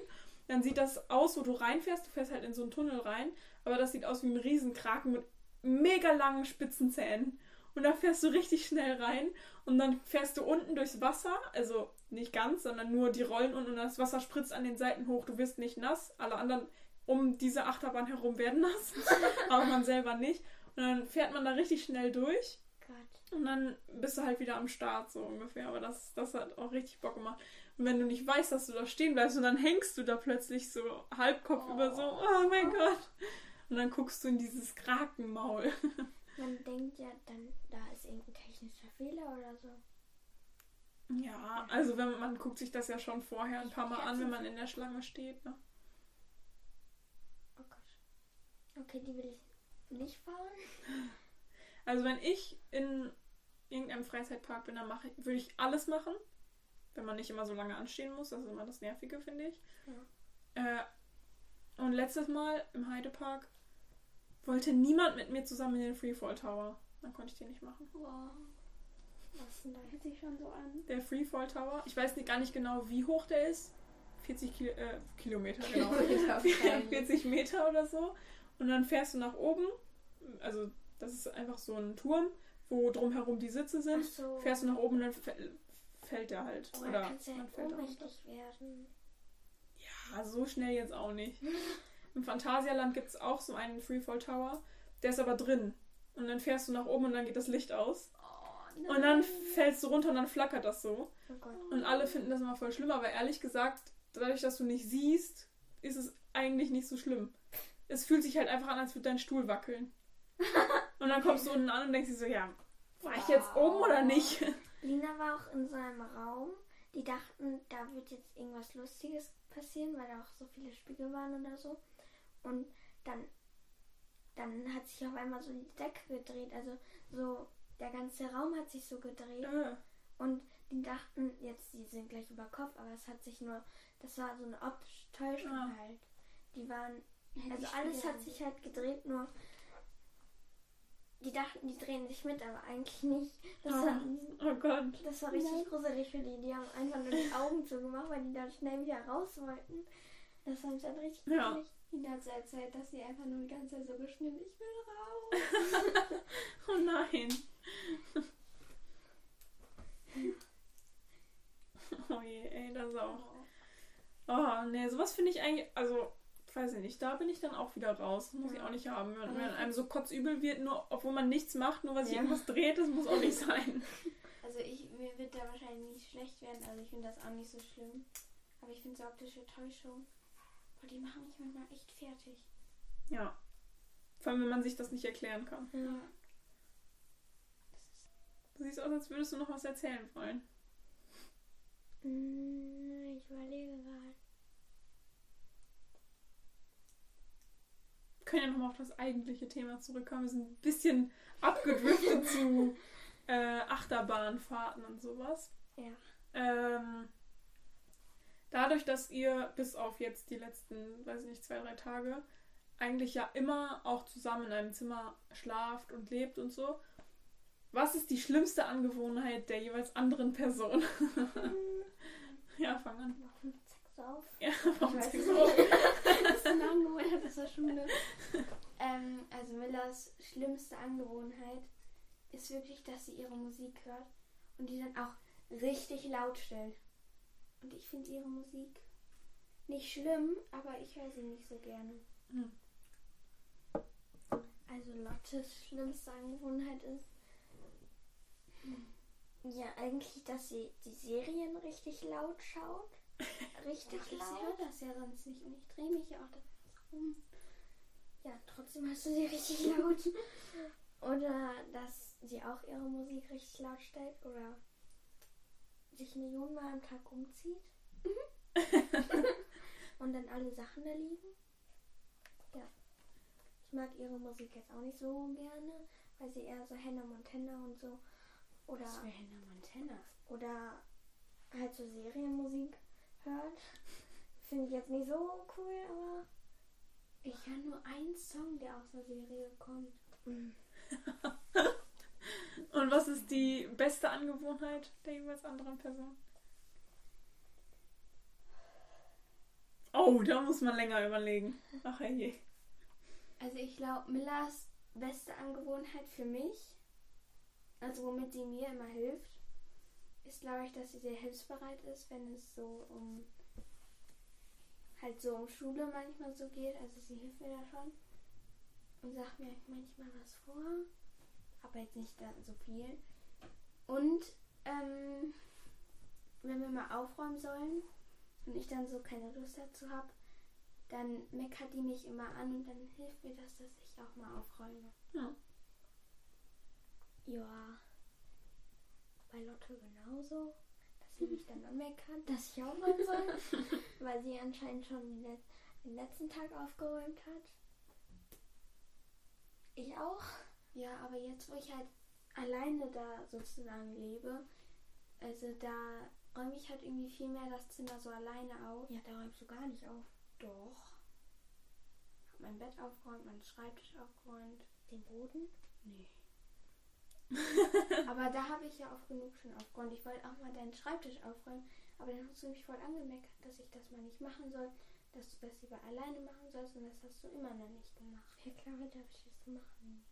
dann sieht das aus, wo du reinfährst, du fährst halt in so einen Tunnel rein, aber das sieht aus wie ein Riesenkraken mit mega langen spitzen Zähnen. Und da fährst du richtig schnell rein und dann fährst du unten durchs Wasser, also nicht ganz, sondern nur die Rollen unten und das Wasser spritzt an den Seiten hoch. Du wirst nicht nass, alle anderen um diese Achterbahn herum werden nass, aber man selber nicht. Und dann fährt man da richtig schnell durch Gott. und dann bist du halt wieder am Start, so ungefähr. Aber das, das hat auch richtig Bock gemacht. Und wenn du nicht weißt, dass du da stehen bleibst und dann hängst du da plötzlich so halbkopf über so, oh mein Gott. Und dann guckst du in dieses Krakenmaul. Man denkt ja dann, da ist irgendein technischer Fehler oder so. Ja, also wenn man guckt sich das ja schon vorher ein paar Mal an, wenn man in der Schlange steht. Ne? Oh Gott. Okay, die will ich nicht fahren. Also wenn ich in irgendeinem Freizeitpark bin, dann mache ich, würde ich alles machen, wenn man nicht immer so lange anstehen muss. Das ist immer das Nervige, finde ich. Äh, und letztes Mal im Heidepark wollte niemand mit mir zusammen in den Freefall Tower. Dann konnte ich den nicht machen. Wow. Was denn da? Hört sich schon so an. Der Freefall Tower, ich weiß nicht, gar nicht genau, wie hoch der ist. 40 Kil äh, Kilometer, genau. 40 Meter oder so. Und dann fährst du nach oben. Also, das ist einfach so ein Turm, wo drumherum die Sitze sind. so. Fährst du nach oben und dann fä- fällt der halt. Oh, Oder kannst du ja man fällt ohnmächtig werden. Ja, so schnell jetzt auch nicht. Im Phantasialand gibt es auch so einen Freefall Tower. Der ist aber drin. Und dann fährst du nach oben und dann geht das Licht aus. Oh, Und dann fällst du runter und dann flackert das so. Oh Gott. Und alle finden das immer voll schlimm, aber ehrlich gesagt, dadurch, dass du nicht siehst, ist es eigentlich nicht so schlimm. Es fühlt sich halt einfach an, als würde dein Stuhl wackeln. Und dann kommst du unten an und denkst dir so, ja, war ich jetzt oben oder nicht? Lina war auch in so einem Raum. Die dachten, da wird jetzt irgendwas Lustiges passieren, weil da auch so viele Spiegel waren oder so. Und dann, dann hat sich auf einmal so die Decke gedreht. Also so, der ganze Raum hat sich so gedreht. Äh, Und die dachten, jetzt, die sind gleich über Kopf, aber es hat sich nur, das war so eine optische Täuschung Ah. halt. Die waren, also alles hat sich halt gedreht, nur die dachten, die drehen sich mit, aber eigentlich nicht. Das, Oh. war, oh Gott. das war richtig gruselig für die. Die haben einfach nur die Augen zugemacht, weil die dann schnell wieder raus wollten. Das fand ich dann richtig Ja. gruselig. Ina hat so erzählt, dass sie einfach nur die ganze Zeit so geschnitten, ich will raus. Oh nein. Oh je, ey, das auch. Oh, nee, sowas finde ich eigentlich, also, weiß ich nicht, da bin ich dann auch wieder raus. Das muss ich auch nicht haben. Wenn, wenn einem so kotzübel wird, nur obwohl man nichts macht, nur weil sich Ja. irgendwas dreht, das muss auch nicht sein. Also ich, mir wird da wahrscheinlich nicht schlecht werden, also ich finde das auch nicht so schlimm. Aber ich finde so optische Täuschung, boah, die machen mich manchmal echt fertig. Ja. Vor allem, wenn man sich das nicht erklären kann. Ja. Du siehst aus, als würdest du noch was erzählen wollen. Hm, Ich überlege gerade. Können ja nochmal auf das eigentliche Thema zurückkommen. Wir sind ein bisschen abgedriftet zu äh, Achterbahnfahrten und sowas. Ja. Ähm, dadurch, dass ihr bis auf jetzt die letzten, weiß ich nicht, zwei, drei Tage eigentlich ja immer auch zusammen in einem Zimmer schlaft und lebt und so. Was ist die schlimmste Angewohnheit der jeweils anderen Person? ja, fang an. Warum zeigst du auf? Ja, warum es du so? Eine Angewohnheit aus der Schule. ähm, also Millers schlimmste Angewohnheit ist wirklich, dass sie ihre Musik hört und die dann auch richtig laut stellt. Und ich finde ihre Musik nicht schlimm, aber ich höre sie nicht so gerne. Also Lottes schlimmste Angewohnheit ist ja eigentlich, dass sie die Serien richtig laut schaut. Richtig Ja, ich laut. höre das ja sonst nicht und ich drehe mich ja auch da rum. Ja, trotzdem hast du sie richtig laut. Oder dass sie auch ihre Musik richtig laut stellt oder sich Millionenmal am Tag umzieht. und dann alle Sachen da liegen. Ja. Ich mag ihre Musik jetzt auch nicht so gerne, weil sie eher so Hannah Montana und so. Oder, Was für Hannah Montana? oder halt so Serienmusik hört. Finde ich jetzt nicht so cool, aber Ich höre nur einen Song, der aus der Serie kommt. Und was ist die beste Angewohnheit der jeweils anderen Person? Oh, da muss man länger überlegen. Ach je. Also ich glaube, Millas beste Angewohnheit für mich, also womit sie mir immer hilft, ist glaube ich, dass sie sehr hilfsbereit ist, wenn es so um halt so um Schule manchmal so geht. Also sie hilft mir da schon und sagt mir manchmal was vor, aber jetzt nicht so viel. Und ähm, wenn wir mal aufräumen sollen und ich dann so keine Lust dazu habe, dann meckert die mich immer an und dann hilft mir das, dass ich auch mal aufräume. ja. Bei Lotte genauso. Dass sie mich dann anmeckert, dass ich aufräumen soll. weil sie anscheinend schon den, Let den letzten Tag aufgeräumt hat. Ich auch. Ja, aber jetzt, wo ich halt alleine da sozusagen lebe, also da räume ich halt irgendwie viel mehr das Zimmer so alleine auf. Ja, da räumst du gar nicht auf. Doch. Mein Bett aufgeräumt, meinen Schreibtisch aufgeräumt. Den Boden? Nee. aber da habe ich ja oft genug schon aufgeräumt. Ich wollte auch mal deinen Schreibtisch aufräumen, aber dann hast du mich voll angemeckert, dass ich das mal nicht machen soll, dass du das lieber alleine machen sollst und das hast du immer noch nicht gemacht. Ja klar, darf ich das machen.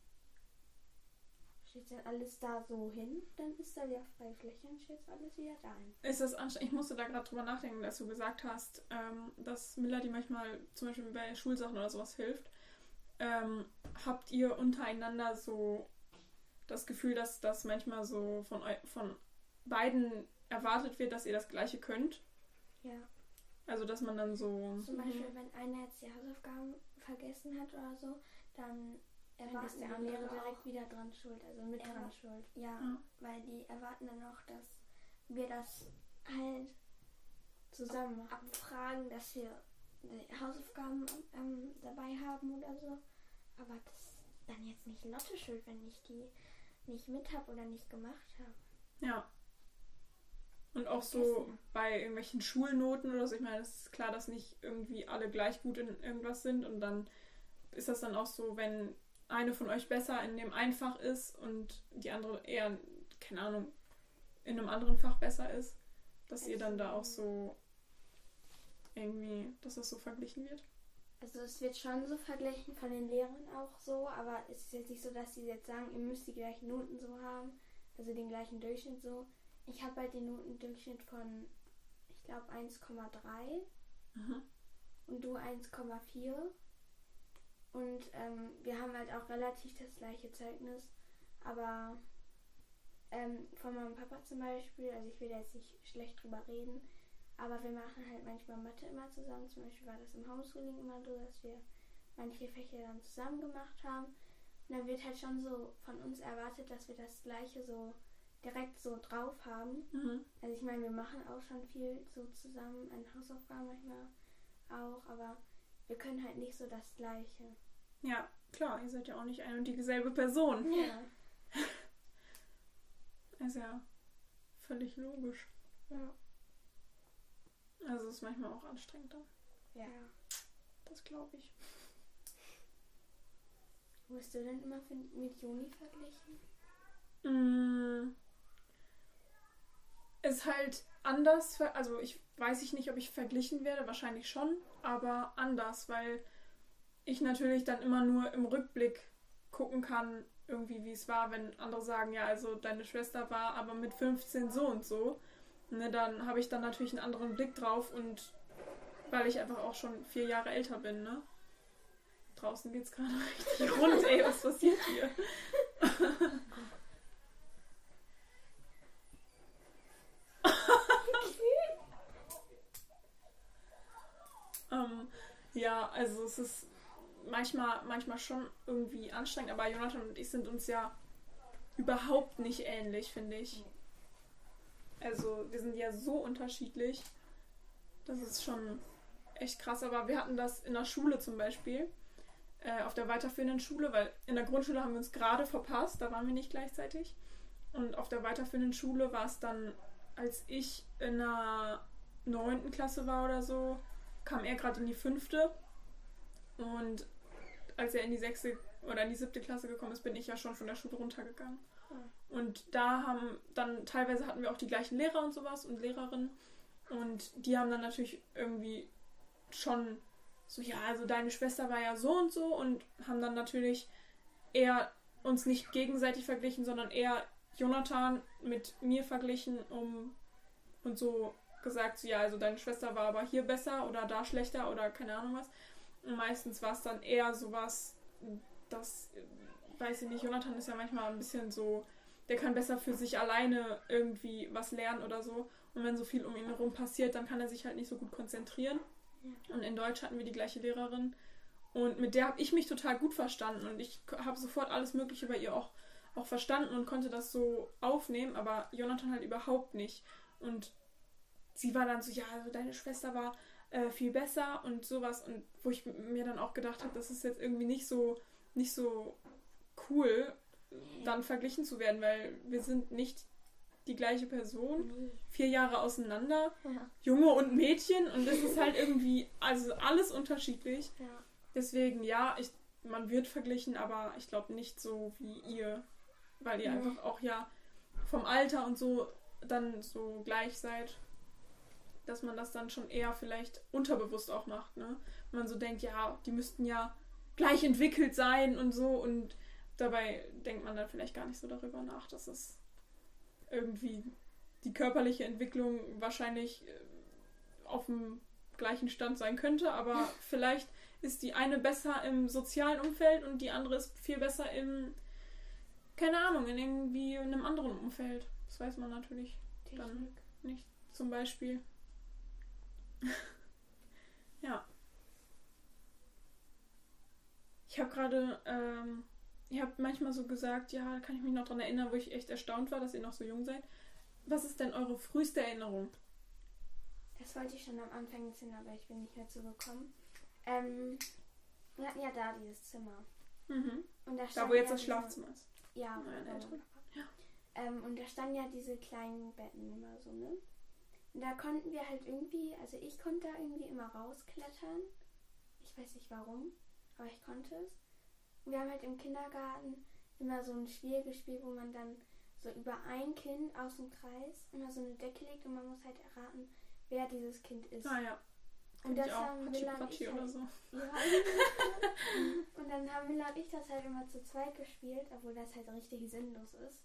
Steht dann alles da so hin, dann ist da ja freie Fläche und steht alles wieder da hin. Ist das anstrengend? Ich musste da gerade drüber nachdenken, dass du gesagt hast, ähm, dass Miller die manchmal zum Beispiel bei Schulsachen oder sowas hilft. Ähm, habt ihr untereinander so das Gefühl, dass das manchmal so von, eu von beiden erwartet wird, dass ihr das Gleiche könnt? Ja. Also, dass man dann so. Zum Beispiel, wenn einer jetzt die Hausaufgaben vergessen hat oder so, dann erwarten ist der die andere Lehrer direkt auch. wieder dran schuld, also mit Ja. dran schuld. Ja, Ja. weil die erwarten dann auch, dass wir das halt Zusammen machen. abfragen, dass wir die Hausaufgaben ähm, dabei haben oder so. Aber das ist dann jetzt nicht Lotte schuld, wenn ich die nicht mit habe oder nicht gemacht habe. Ja. Und auch so bei irgendwelchen Schulnoten oder so. Ich meine, es ist klar, dass nicht irgendwie alle gleich gut in irgendwas sind. Und dann ist das dann auch so, wenn eine von euch besser in dem einen Fach ist und die andere eher, keine Ahnung, in einem anderen Fach besser ist, dass ihr dann da auch so irgendwie, dass das so verglichen wird. Also es wird schon so verglichen von den Lehrern auch so, aber es ist jetzt nicht so, dass sie jetzt sagen, ihr müsst die gleichen Noten so haben, also den gleichen Durchschnitt so. Ich habe halt den Notendurchschnitt von, ich glaube, 1,3 Mhm. und du 1,4. Und ähm, wir haben halt auch relativ das gleiche Zeugnis, aber ähm, von meinem Papa zum Beispiel, also ich will jetzt nicht schlecht drüber reden, aber wir machen halt manchmal Mathe immer zusammen. Zum Beispiel war das im Homeschooling immer so, dass wir manche Fächer dann zusammen gemacht haben. Und dann wird halt schon so von uns erwartet, dass wir das gleiche so direkt so drauf haben. Mhm. Also ich meine, wir machen auch schon viel so zusammen an Hausaufgaben manchmal auch, aber wir können halt nicht so das Gleiche. Ja, klar, ihr seid ja auch nicht ein und dieselbe Person. Ja. Ist ja völlig logisch. Ja. Also ist manchmal auch anstrengend dann. ja. Das glaube ich. Wirst du denn immer mit Juni verglichen? Mm. Ist halt anders, also ich weiß ich nicht, ob ich verglichen werde, wahrscheinlich schon, aber anders, weil ich natürlich dann immer nur im Rückblick gucken kann, irgendwie wie es war, wenn andere sagen, ja, also deine Schwester war aber mit 15 so und so. Ne, dann habe ich dann natürlich einen anderen Blick drauf und weil ich einfach auch schon vier Jahre älter bin, ne? Draußen geht's gerade richtig rund, ey, was passiert hier? Ähm, ja, also es ist manchmal, manchmal schon irgendwie anstrengend, aber Jonathan und ich sind uns ja überhaupt nicht ähnlich, finde ich. Also wir sind ja so unterschiedlich. Das ist schon echt krass. Aber wir hatten das in der Schule zum Beispiel, äh, auf der weiterführenden Schule, weil in der Grundschule haben wir uns gerade verpasst, da waren wir nicht gleichzeitig. Und auf der weiterführenden Schule war es dann, als ich in der neunten Klasse war oder so, kam er gerade in die fünfte. Und als er in die sechste oder in die siebte Klasse gekommen ist, bin ich ja schon von der Schule runtergegangen. Und da haben dann teilweise hatten wir auch die gleichen Lehrer und sowas und Lehrerinnen. Und die haben dann natürlich irgendwie schon so, ja, also deine Schwester war ja so und so und haben dann natürlich eher uns nicht gegenseitig verglichen, sondern eher Jonathan mit mir verglichen, um und so gesagt, so, ja, also deine Schwester war aber hier besser oder da schlechter oder keine Ahnung was. Und meistens war es dann eher sowas, das, weiß ich nicht, Jonathan ist ja manchmal ein bisschen so, der kann besser für sich alleine irgendwie was lernen oder so. Und wenn so viel um ihn herum passiert, dann kann er sich halt nicht so gut konzentrieren. Ja. Und in Deutsch hatten wir die gleiche Lehrerin. Und mit der habe ich mich total gut verstanden. Und ich habe sofort alles Mögliche bei ihr auch, auch verstanden und konnte das so aufnehmen, aber Jonathan halt überhaupt nicht. Und sie war dann so, ja, also deine Schwester war äh, viel besser und sowas. Und wo ich mir dann auch gedacht habe, das ist jetzt irgendwie nicht so, nicht so cool, dann verglichen zu werden, weil wir sind nicht die gleiche Person, vier Jahre auseinander, ja. Junge und Mädchen und das ist halt irgendwie, also alles unterschiedlich. Ja. Deswegen, ja, ich, man wird verglichen, aber ich glaube nicht so wie ihr, weil ihr nee. einfach auch ja vom Alter und so dann so gleich seid dass man das dann schon eher vielleicht unterbewusst auch macht, ne? Wenn man so denkt, ja, die müssten ja gleich entwickelt sein und so und dabei denkt man dann vielleicht gar nicht so darüber nach, dass es irgendwie die körperliche Entwicklung wahrscheinlich äh, auf dem gleichen Stand sein könnte, aber vielleicht ist die eine besser im sozialen Umfeld und die andere ist viel besser im, keine Ahnung, in irgendwie in einem anderen Umfeld. Das weiß man natürlich Technik. dann nicht. Zum Beispiel. ja. Ich habe gerade, ähm, ihr habt manchmal so gesagt, ja, kann ich mich noch daran erinnern, wo ich echt erstaunt war, dass ihr noch so jung seid. Was ist denn eure früheste Erinnerung? Das wollte ich schon am Anfang erzählen, aber ich bin nicht mehr zugekommen. Ähm, wir hatten ja da dieses Zimmer. Mhm. Und da, da wo jetzt ja das Schlafzimmer ist. Ja, ja. Ähm, und da standen ja diese kleinen Betten immer so, ne? Und da konnten wir halt irgendwie, also ich konnte da irgendwie immer rausklettern. Ich weiß nicht warum, aber ich konnte es. Wir haben halt im Kindergarten immer so ein Spiel gespielt, wo man dann so über ein Kind aus dem Kreis immer so eine Decke legt und man muss halt erraten, wer dieses Kind ist. Ah ja. Und das haben Villa und ich halt, so. ja, Und dann haben Villa und ich das halt immer zu zweit gespielt, obwohl das halt richtig sinnlos ist.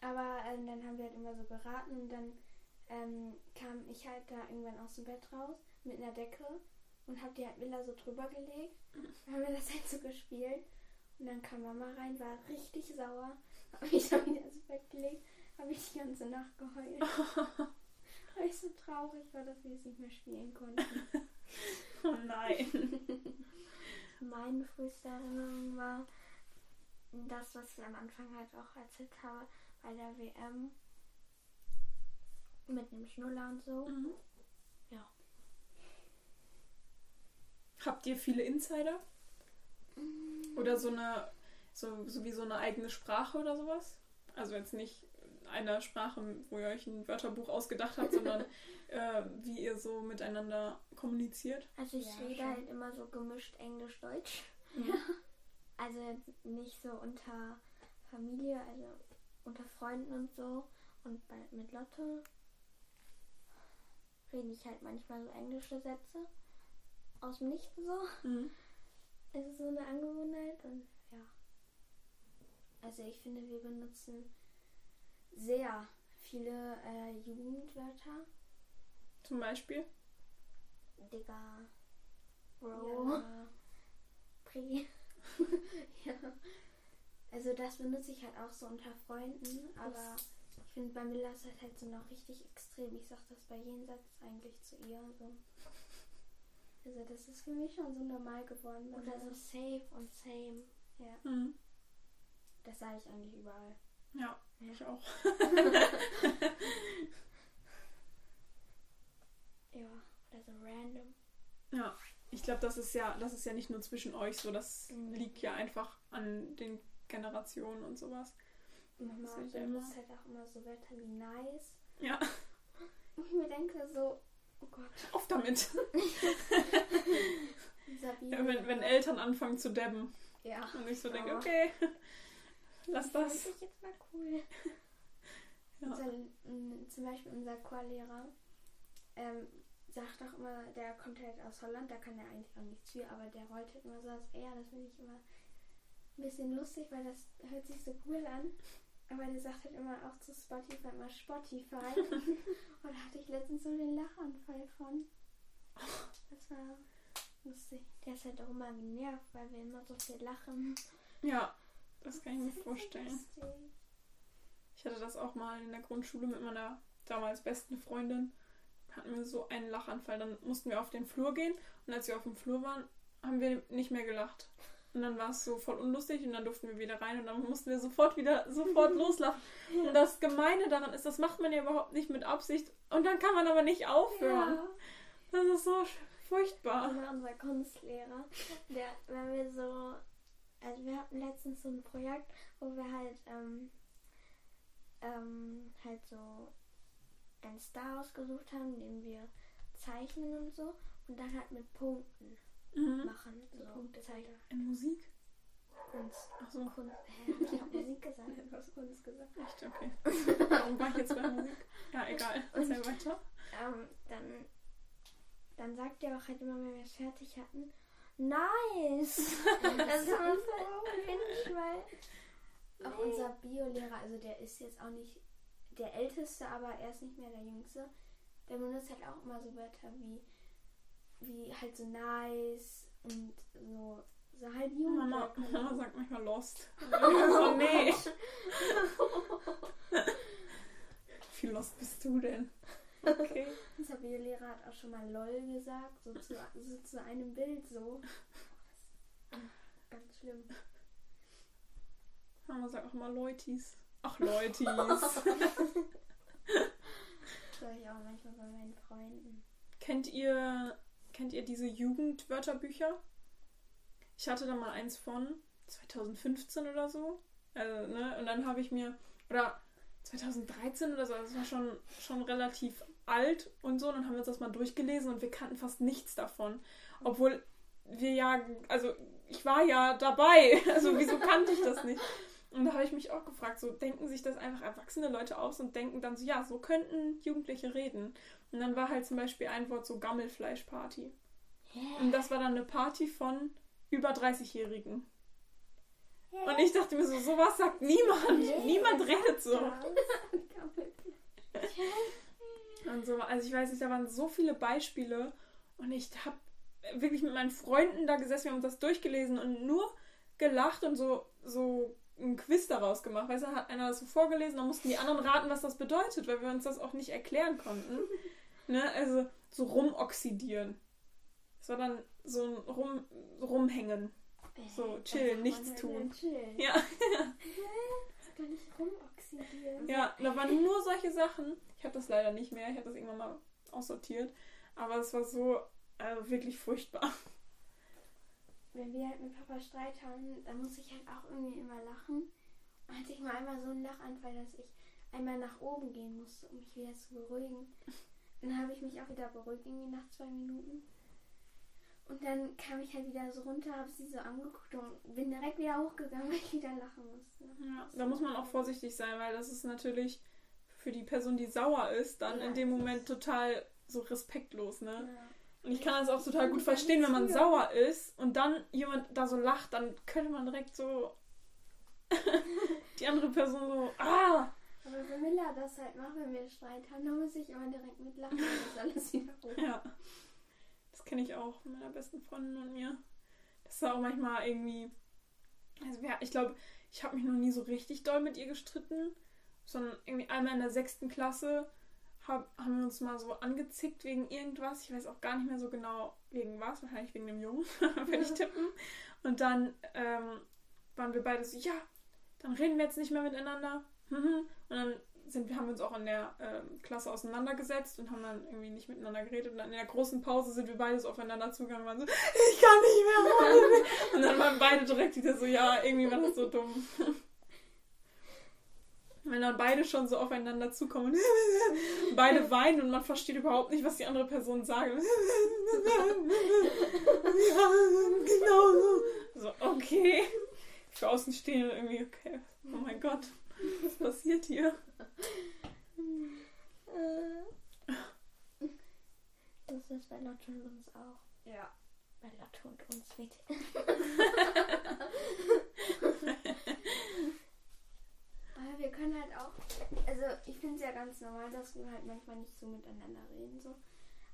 Aber ähm, dann haben wir halt immer so geraten und dann ähm, kam ich halt da irgendwann aus dem Bett raus mit einer Decke und hab die halt Miller so drüber gelegt. Dann haben wir das halt so gespielt. Und dann kam Mama rein, war richtig sauer, hab mich dann wieder ins Bett gelegt, habe ich die ganze Nacht geheult. Weil ich so traurig war, dass wir es nicht mehr spielen konnten. oh nein. Meine früheste Erinnerung war das, was ich am Anfang halt auch erzählt habe, bei der WM mit einem Schnuller und so. Mhm. Habt ihr viele Insider? Oder so eine, so, so wie so eine eigene Sprache oder sowas? Also jetzt nicht eine Sprache, wo ihr euch ein Wörterbuch ausgedacht habt, sondern äh, wie ihr so miteinander kommuniziert? Also ich ja, rede schon. halt immer so gemischt Englisch-Deutsch. Mhm. Also nicht so unter Familie, also unter Freunden und so. Und bei, mit Lotte rede ich halt manchmal so englische Sätze. Aus dem Nichts so. Mhm. Es ist so eine Angewohnheit und ja. Also ich finde, wir benutzen sehr viele äh, Jugendwörter. Zum Beispiel? Digga, Bro, ja. Pri. ja. Also das benutze ich halt auch so unter Freunden, aber ich finde, bei Miller ist halt so noch richtig extrem. Ich sag das bei jedem Satz eigentlich zu ihr. So. Also das ist für mich schon so normal geworden. Oder so safe und same. Ja, Mhm. das sage ich eigentlich überall. Ja, ich auch. Ja. Oder so random. Ja, ich glaube, das ist ja, das ist ja nicht nur zwischen euch so, das Mhm. liegt ja einfach an den Generationen und sowas. Mama Das ist ja immer- benutzt halt auch immer so Wörter wie nice. Ja, Und ich mir denke so, oh Gott, auf damit. Ja, wenn, wenn Eltern anfangen zu dabben Ja. und ich so Ja. denke, okay, lass Das das. fand ich jetzt mal cool. Ja. Unser, zum Beispiel unser Chorlehrer ähm, sagt auch immer, der kommt halt aus Holland, da kann er eigentlich auch nichts für, aber der rollt halt immer so aus R. Das finde ich immer ein bisschen lustig, weil das hört sich so cool an. Aber der sagt halt immer auch zu Spotify immer Spotify. Und da hatte ich letztens so den Lachanfall von. Das war lustig. Der ist halt auch immer genervt, weil wir immer so viel lachen. Ja, das kann ich mir vorstellen. Ich hatte das auch mal in der Grundschule mit meiner damals besten Freundin. Hatten wir so einen Lachanfall. Dann mussten wir auf den Flur gehen und als wir auf dem Flur waren, haben wir nicht mehr gelacht. Und dann war es so voll unlustig und dann durften wir wieder rein und dann mussten wir sofort wieder sofort loslachen. Und das Gemeine daran ist, das macht man ja überhaupt nicht mit Absicht. Und dann kann man aber nicht aufhören. Ja. Das ist so furchtbar. Oder unser Kunstlehrer, der, wenn wir so, also wir hatten letztens so ein Projekt, wo wir halt, ähm, ähm, halt so einen Star ausgesucht haben, den wir zeichnen und so und dann halt mit Punkten Mhm. machen. So Punkte zeichnen. In Musik? Kunst. Ach so, Kunst. Hä? Ich hab Musik gesagt. Du hast Kunst gesagt. echt, okay. Warum war ich jetzt bei Musik? Ja, egal. Erzähl weiter. Ähm, dann, dann sagt er auch halt immer, wenn wir es fertig hatten, nice! das ist voll cringe, weil Auch unser Biolehrer, also der ist jetzt auch nicht der Älteste, aber er ist nicht mehr der Jüngste. Der benutzt halt auch immer so Wörter wie, wie halt so nice und so, so halt Mama, Jugendwörter. Mama sagt manchmal Lost. so, nee. Wie lost bist du denn? Okay. Unser Biolehrer hat auch schon mal LOL gesagt, so zu, so zu einem Bild so. Ganz schlimm. Mama sagt auch immer Leutis. Ach, Leutis. Das sage ich auch manchmal bei meinen Freunden. kennt ihr, kennt ihr diese Jugendwörterbücher? Ich hatte da mal eins von 2015 oder so. Also, ne? Und dann habe ich mir, oder 2013 oder so, das war schon, schon relativ alt und so. Und dann haben wir uns das mal durchgelesen und wir kannten fast nichts davon. Obwohl wir ja, also ich war ja dabei. Also wieso kannte ich das nicht? Und da habe ich mich auch gefragt, so denken sich das einfach erwachsene Leute aus und denken dann so, ja, so könnten Jugendliche reden. Und dann war halt zum Beispiel ein Wort so Gammelfleischparty. Und das war dann eine Party von über 30-Jährigen. Und ich dachte mir so, sowas sagt niemand. Niemand redet so. Und so, also ich weiß nicht, da waren so viele Beispiele und ich habe wirklich mit meinen Freunden da gesessen, wir haben das durchgelesen und nur gelacht und so, so ein Quiz daraus gemacht. Weißt du, hat einer das so vorgelesen, dann mussten die anderen raten, was das bedeutet, weil wir uns das auch nicht erklären konnten. Ne? Also so rumoxidieren. Das war dann so ein Rum, rumhängen. So chillen, nichts tun. Chillen. Ja, Doch nicht rumoxidieren. ja, da waren nur solche Sachen. Ich habe das leider nicht mehr, ich habe das irgendwann mal aussortiert. Aber es war so, also wirklich furchtbar. Wenn wir halt mit Papa Streit haben, dann muss ich halt auch irgendwie immer lachen. Und hatte ich mal einmal so einen Lachanfall, dass ich einmal nach oben gehen musste, um mich wieder zu beruhigen. Dann habe ich mich auch wieder beruhigt, irgendwie nach zwei Minuten. Und dann kam ich halt wieder so runter, habe sie so angeguckt und bin direkt wieder hochgegangen, weil ich wieder lachen musste. Ja, da muss man auch vorsichtig sein, weil das ist natürlich für die Person, die sauer ist, dann Ja, in dem Moment total so respektlos, ne? Ja. Und ich kann das auch total gut verstehen, wenn man sauer ist und dann jemand da so lacht, dann könnte man direkt so die andere Person so, ah! Aber wenn Miller das halt macht, wenn wir Streit haben, dann muss ich immer direkt mitlachen und ist alles wieder hoch. Ja. Das kenne ich auch von meiner besten Freundin und mir. Das ist auch manchmal irgendwie. Also ja, ich glaube, ich habe mich noch nie so richtig doll mit ihr gestritten. Sondern irgendwie einmal in der sechsten Klasse hab, haben wir uns mal so angezickt wegen irgendwas. Ich weiß auch gar nicht mehr so genau wegen was. Wahrscheinlich wegen dem Jungen, würde ich tippen. Und dann ähm, waren wir beide so, ja, dann reden wir jetzt nicht mehr miteinander. Und dann sind, wir haben uns auch in der ähm, Klasse auseinandergesetzt und haben dann irgendwie nicht miteinander geredet. Und dann in der großen Pause sind wir beide so aufeinander zugegangen und waren so, ich kann nicht mehr. und dann waren beide direkt wieder so, ja, irgendwie war das so dumm. Wenn dann beide schon so aufeinander zukommen und beide weinen und man versteht überhaupt nicht, was die andere Person sagt. ja, genau so. So, okay. Für Außenstehende irgendwie, okay. Oh mein Gott, passiert hier? Das ist bei Lotto und uns auch. Ja. Bei Lotto und uns wird. Aber wir können halt auch, also ich finde es ja ganz normal, dass wir halt manchmal nicht so miteinander reden, so.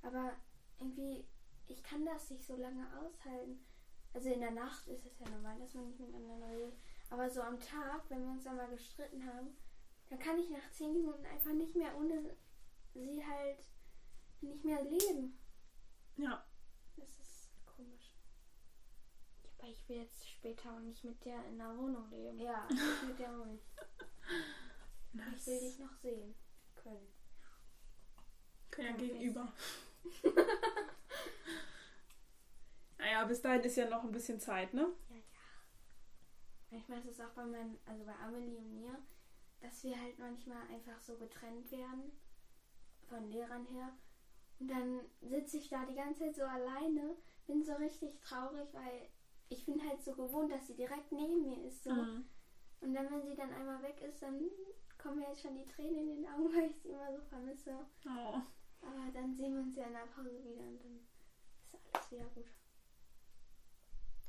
Aber irgendwie, ich kann das nicht so lange aushalten. Also in der Nacht ist es ja normal, dass man nicht miteinander redet. Aber so am Tag, wenn wir uns dann mal gestritten haben, dann kann ich nach zehn Minuten einfach nicht mehr ohne sie halt nicht mehr leben. Ja, Das ist komisch. Aber ich will jetzt später auch nicht mit dir in der Wohnung leben. Ja, ich mit der auch nicht. Ich das will dich noch sehen können. können ja gegenüber. naja, bis dahin ist ja noch ein bisschen Zeit, ne? Ja, ja. Manchmal ist es auch bei meinen, also bei Amelie und mir, dass wir halt manchmal einfach so getrennt werden von Lehrern her. Und dann sitze ich da die ganze Zeit so alleine, bin so richtig traurig, weil ich bin halt so gewohnt, dass sie direkt neben mir ist. So. Mhm. Und dann, wenn sie dann einmal weg ist, dann kommen mir jetzt schon die Tränen in den Augen, weil ich sie immer so vermisse. Oh. Aber dann sehen wir uns ja in der Pause wieder und dann ist alles wieder gut.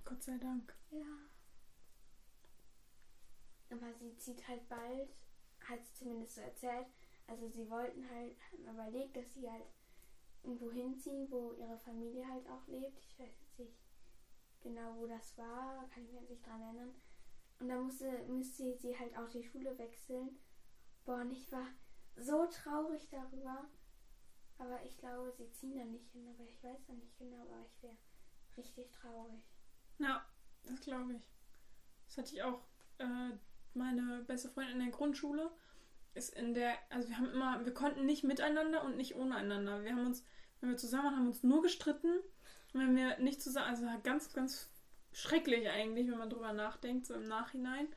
Gott sei Dank. Ja. Aber sie zieht halt bald, hat sie zumindest so erzählt. Also sie wollten halt, hatten überlegt, dass sie halt irgendwo hinziehen, wo ihre Familie halt auch lebt. Ich weiß jetzt nicht genau, wo das war, kann ich mir nicht dran erinnern. Und dann musste, müsste sie halt auch die Schule wechseln. Boah, und ich war so traurig darüber. Aber ich glaube, sie ziehen da nicht hin. Aber ich weiß noch nicht genau, aber ich wäre richtig traurig. Ja, das glaube ich. Das hatte ich auch. Äh, meine beste Freundin in der Grundschule ist in der, also wir haben immer, wir konnten nicht miteinander und nicht ohne einander. Wir haben uns, wenn wir zusammen waren, haben uns nur gestritten. Und wenn wir nicht zusammen, also ganz, ganz schrecklich eigentlich, wenn man drüber nachdenkt, so im Nachhinein.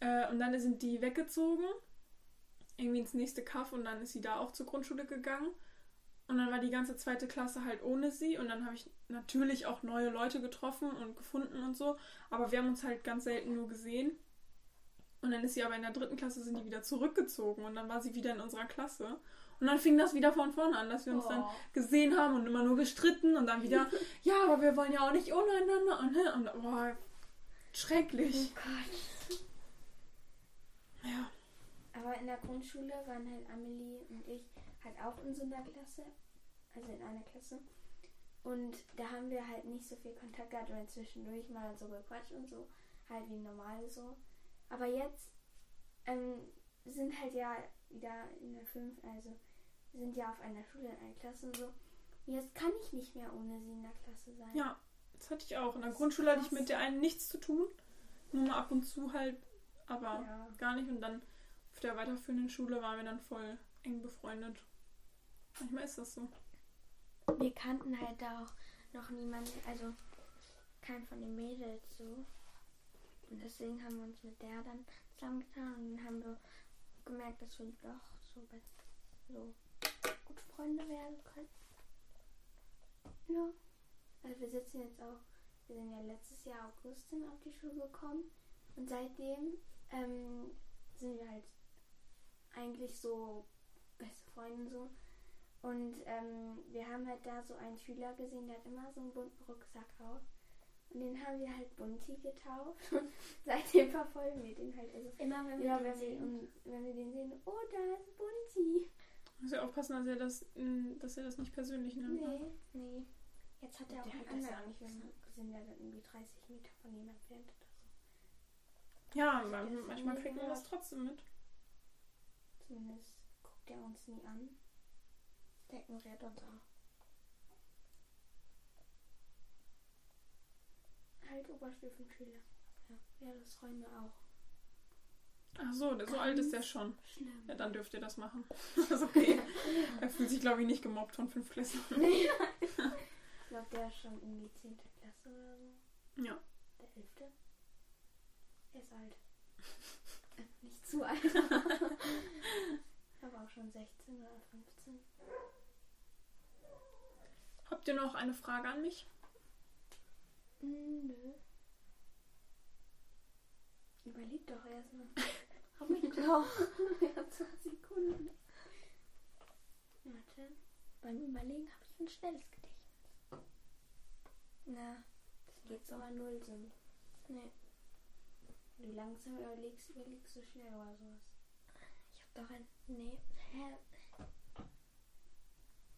Äh, und dann sind die weggezogen, irgendwie ins nächste Kaff und dann ist sie da auch zur Grundschule gegangen. Und dann war die ganze zweite Klasse halt ohne sie. Und dann habe ich natürlich auch neue Leute getroffen und gefunden und so. Aber wir haben uns halt ganz selten nur gesehen. Und dann ist sie aber in der dritten Klasse, sind die wieder zurückgezogen. Und dann war sie wieder in unserer Klasse. Und dann fing das wieder von vorne an, dass wir uns dann Oh. gesehen haben und immer nur gestritten. Und dann wieder, ja, aber wir wollen ja auch nicht ohne einander. Und, ne, und boah, schrecklich. Gott. Ja. Aber in der Grundschule waren halt Amelie und ich halt auch in so einer Klasse. Also in einer Klasse. Und da haben wir halt nicht so viel Kontakt gehabt und zwischendurch mal so gequatscht und so. Halt wie normal so. Aber jetzt ähm, sind halt ja wieder in der 5, also sind ja auf einer Schule in einer Klasse und so. Und jetzt kann ich nicht mehr ohne sie in der Klasse sein. Ja, das hatte ich auch. In der Das Grundschule hatte ich mit der einen nichts zu tun. Nur mal ab und zu halt, aber Ja. gar nicht. Und dann auf der weiterführenden Schule waren wir dann voll eng befreundet. Manchmal ist das so. Wir kannten halt da auch noch niemanden, also keinen von den Mädels so. Und deswegen haben wir uns mit der dann zusammengetan und dann haben wir gemerkt, dass wir doch so, so gute Freunde werden können. Ja. Also wir sitzen jetzt auch, wir sind ja letztes Jahr August auf die Schule gekommen und seitdem ähm, sind wir halt eigentlich so beste Freunde so. Und ähm, wir haben halt da so einen Schüler gesehen, der hat immer so einen bunten Rucksack auf. Und den haben wir halt Bunti getauft. Und seitdem verfolgen wir den halt. Also Immer wenn wir den wenn wir, sehen. und wenn wir den sehen, oh, da ist Bunti. Muss ja aufpassen, dass er das, dass er das nicht persönlich nimmt. ne? Nee. Nee. Jetzt hat er Der auch hat einen das ja anderen. auch nicht, wir sind ja dann irgendwie 30 Meter von ihm entfernt oder so. Ja, ist manchmal kriegt man das trotzdem mit. Zumindest guckt er uns nie an. Der ignoriert uns auch. Halt Oberstufe fünf Schüler. Ja, ja, das Räume auch. Ach so, so alt ist der schon. Schlimm. Ja, dann dürft ihr das machen. Das ist okay. Er fühlt sich, glaube ich, nicht gemobbt von fünf Klässlern. ich glaube, der ist schon in die 10. Klasse oder so. Ja. Der 11. Er ist alt. Nicht zu alt. Aber auch schon 16 oder 15. Habt ihr noch eine Frage an mich? Nö. Überleg doch erstmal. Hab ich doch. ja, zwei Sekunden. Warte. Beim Überlegen habe ich ein schnelles Gedächtnis. Na, Das geht so aber null sind. nee. Wenn du langsam überlegst, überlegst du schnell oder sowas. Ich habe doch ein. Nee. Hä?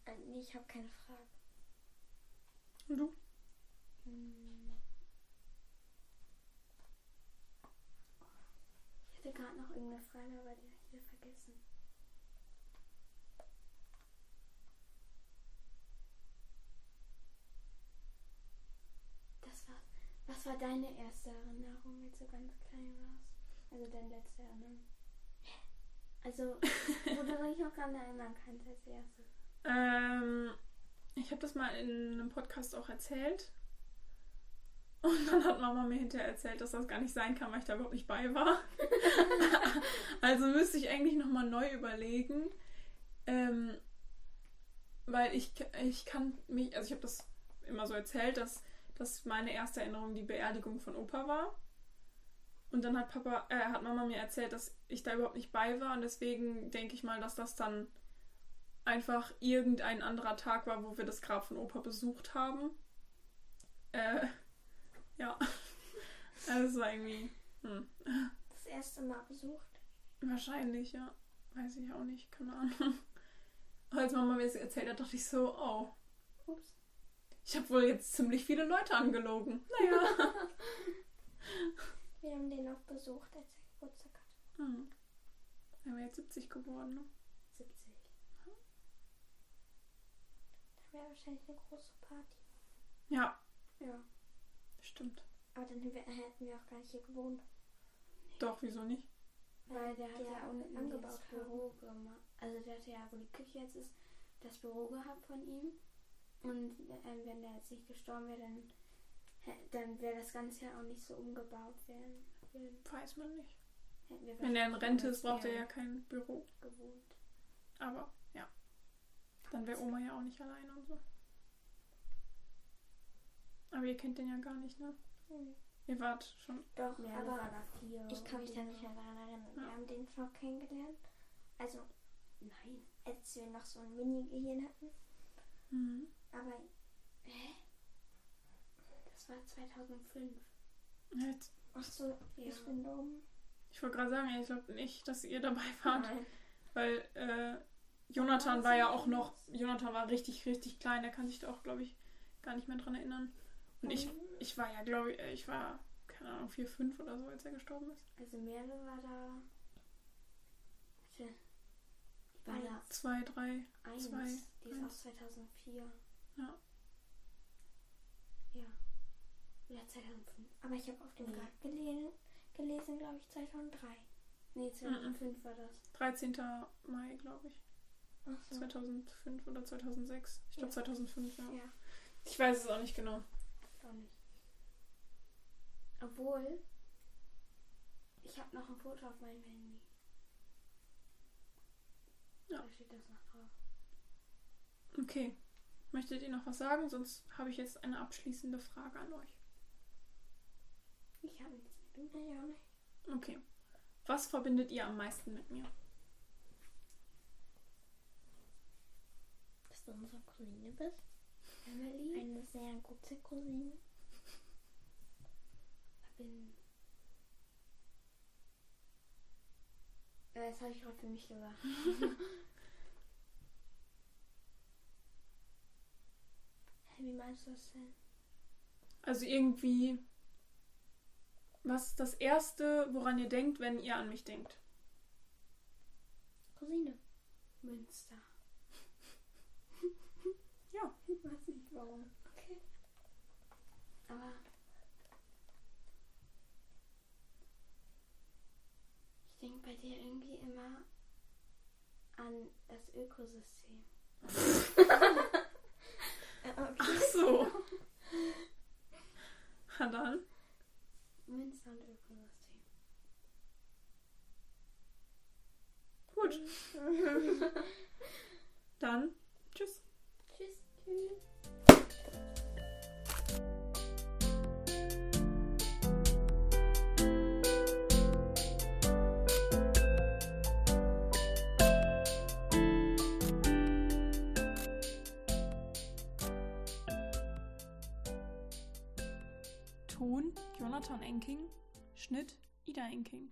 Äh, Nee, ich habe keine Frage. Und du? Ich hatte gerade noch irgendeine Frage, aber die habe ich wieder vergessen. Das war. Was war deine erste Erinnerung, als du ganz klein warst? Also deine letzte Erinnerung? Also, wo du dich noch daran erinnern kannst als erstes. Ähm, ich habe das mal in einem Podcast auch erzählt. Und dann hat Mama mir hinterher erzählt, dass das gar nicht sein kann, weil ich da überhaupt nicht bei war. also müsste ich eigentlich nochmal neu überlegen. Ähm, weil ich, ich kann mich, also ich habe das immer so erzählt, dass, dass meine erste Erinnerung die Beerdigung von Opa war. Und dann hat Papa, äh, hat Mama mir erzählt, dass ich da überhaupt nicht bei war und deswegen denke ich mal, dass das dann einfach irgendein anderer Tag war, wo wir das Grab von Opa besucht haben. Äh, ja. Also es war irgendwie. Hm. Das erste Mal besucht. Wahrscheinlich, ja. Weiß ich auch nicht, keine Ahnung. Als Mama mir das erzählt hat, dachte ich so, oh, Ups. ich habe wohl jetzt ziemlich viele Leute angelogen. Naja. Wir haben den noch besucht, als er Geburtstag hatte. hm. Er wäre jetzt 70 geworden, ne? 70. Da wäre wahrscheinlich eine große Party. Ja, Ja. Stimmt. Aber dann wär- hätten wir auch gar nicht hier gewohnt. Doch, wieso nicht? Weil der hat ja unten angebaut das haben. Büro gemacht. Also der hat ja, wo die Küche jetzt ist, das Büro gehabt von ihm. Und ähm, wenn der jetzt nicht gestorben wäre, dann, dann wäre das Ganze ja auch nicht so umgebaut werden. Weiß man nicht. Wenn er in Rente ist, braucht er ja kein Büro. gewohnt. Aber ja. Dann wäre Oma ja auch nicht alleine und so. Aber ihr kennt den ja gar nicht, ne? Ihr wart schon. Doch, Ja, aber vier. ich kann mich da nicht mehr daran erinnern. Ja. Wir haben den noch kennengelernt. Also, Nein. als wir noch so ein Mini-Gehirn hatten. Mhm. Aber Das war 2005. Ja, Jetzt, ach so, Ja. ich bin dumm. ich wollte gerade sagen, ich glaube nicht, dass ihr dabei wart. Nein. Weil äh, Jonathan war ja auch noch. Jonathan war richtig, richtig klein. Der kann sich da auch, glaube ich, gar nicht mehr dran erinnern. Und ich, ich war ja, glaube ich, äh, ich war, keine Ahnung, 4, 5 oder so, als er gestorben ist. Also Merle war da. Warte. Die war da Zwei, drei. eins. Zwei, Die ist aus 2004. Ja. Ja. Oder 2005. Aber ich habe auf dem Nee. Grab gelesen, gelesen glaube ich, 2003. Nee, 2005 war das. 13. Mai, glaube ich. So. 2005 oder 2006. Ich glaube Ja. 2005, ja. Ja. Ich weiß es auch nicht genau. Doch nicht. Obwohl. Ich habe noch ein Foto auf meinem Handy. Ja. Da steht das noch drauf. Okay. Möchtet ihr noch was sagen? Sonst habe ich jetzt eine abschließende Frage an euch. Ich habe nichts mehr. Du? Nee, auch nicht. Okay. Was verbindet ihr am meisten mit mir? Dass du unsere Cousine bist. Emily? Eine sehr gute Cousine. bin. Äh, Das habe ich gerade für mich gesagt. Hä, Wie meinst du das denn? Also irgendwie. Was ist das Erste, woran ihr denkt, wenn ihr an mich denkt? Cousine. Münster. Ja. Ich weiß nicht warum. Okay. Aber ich denke bei dir irgendwie immer an das Ökosystem. okay. Ach so. Na dann. Münster und Ökosystem. Gut. Dann. Tschüss. Ton Jonathan Enking. Schnitt Ida Enking.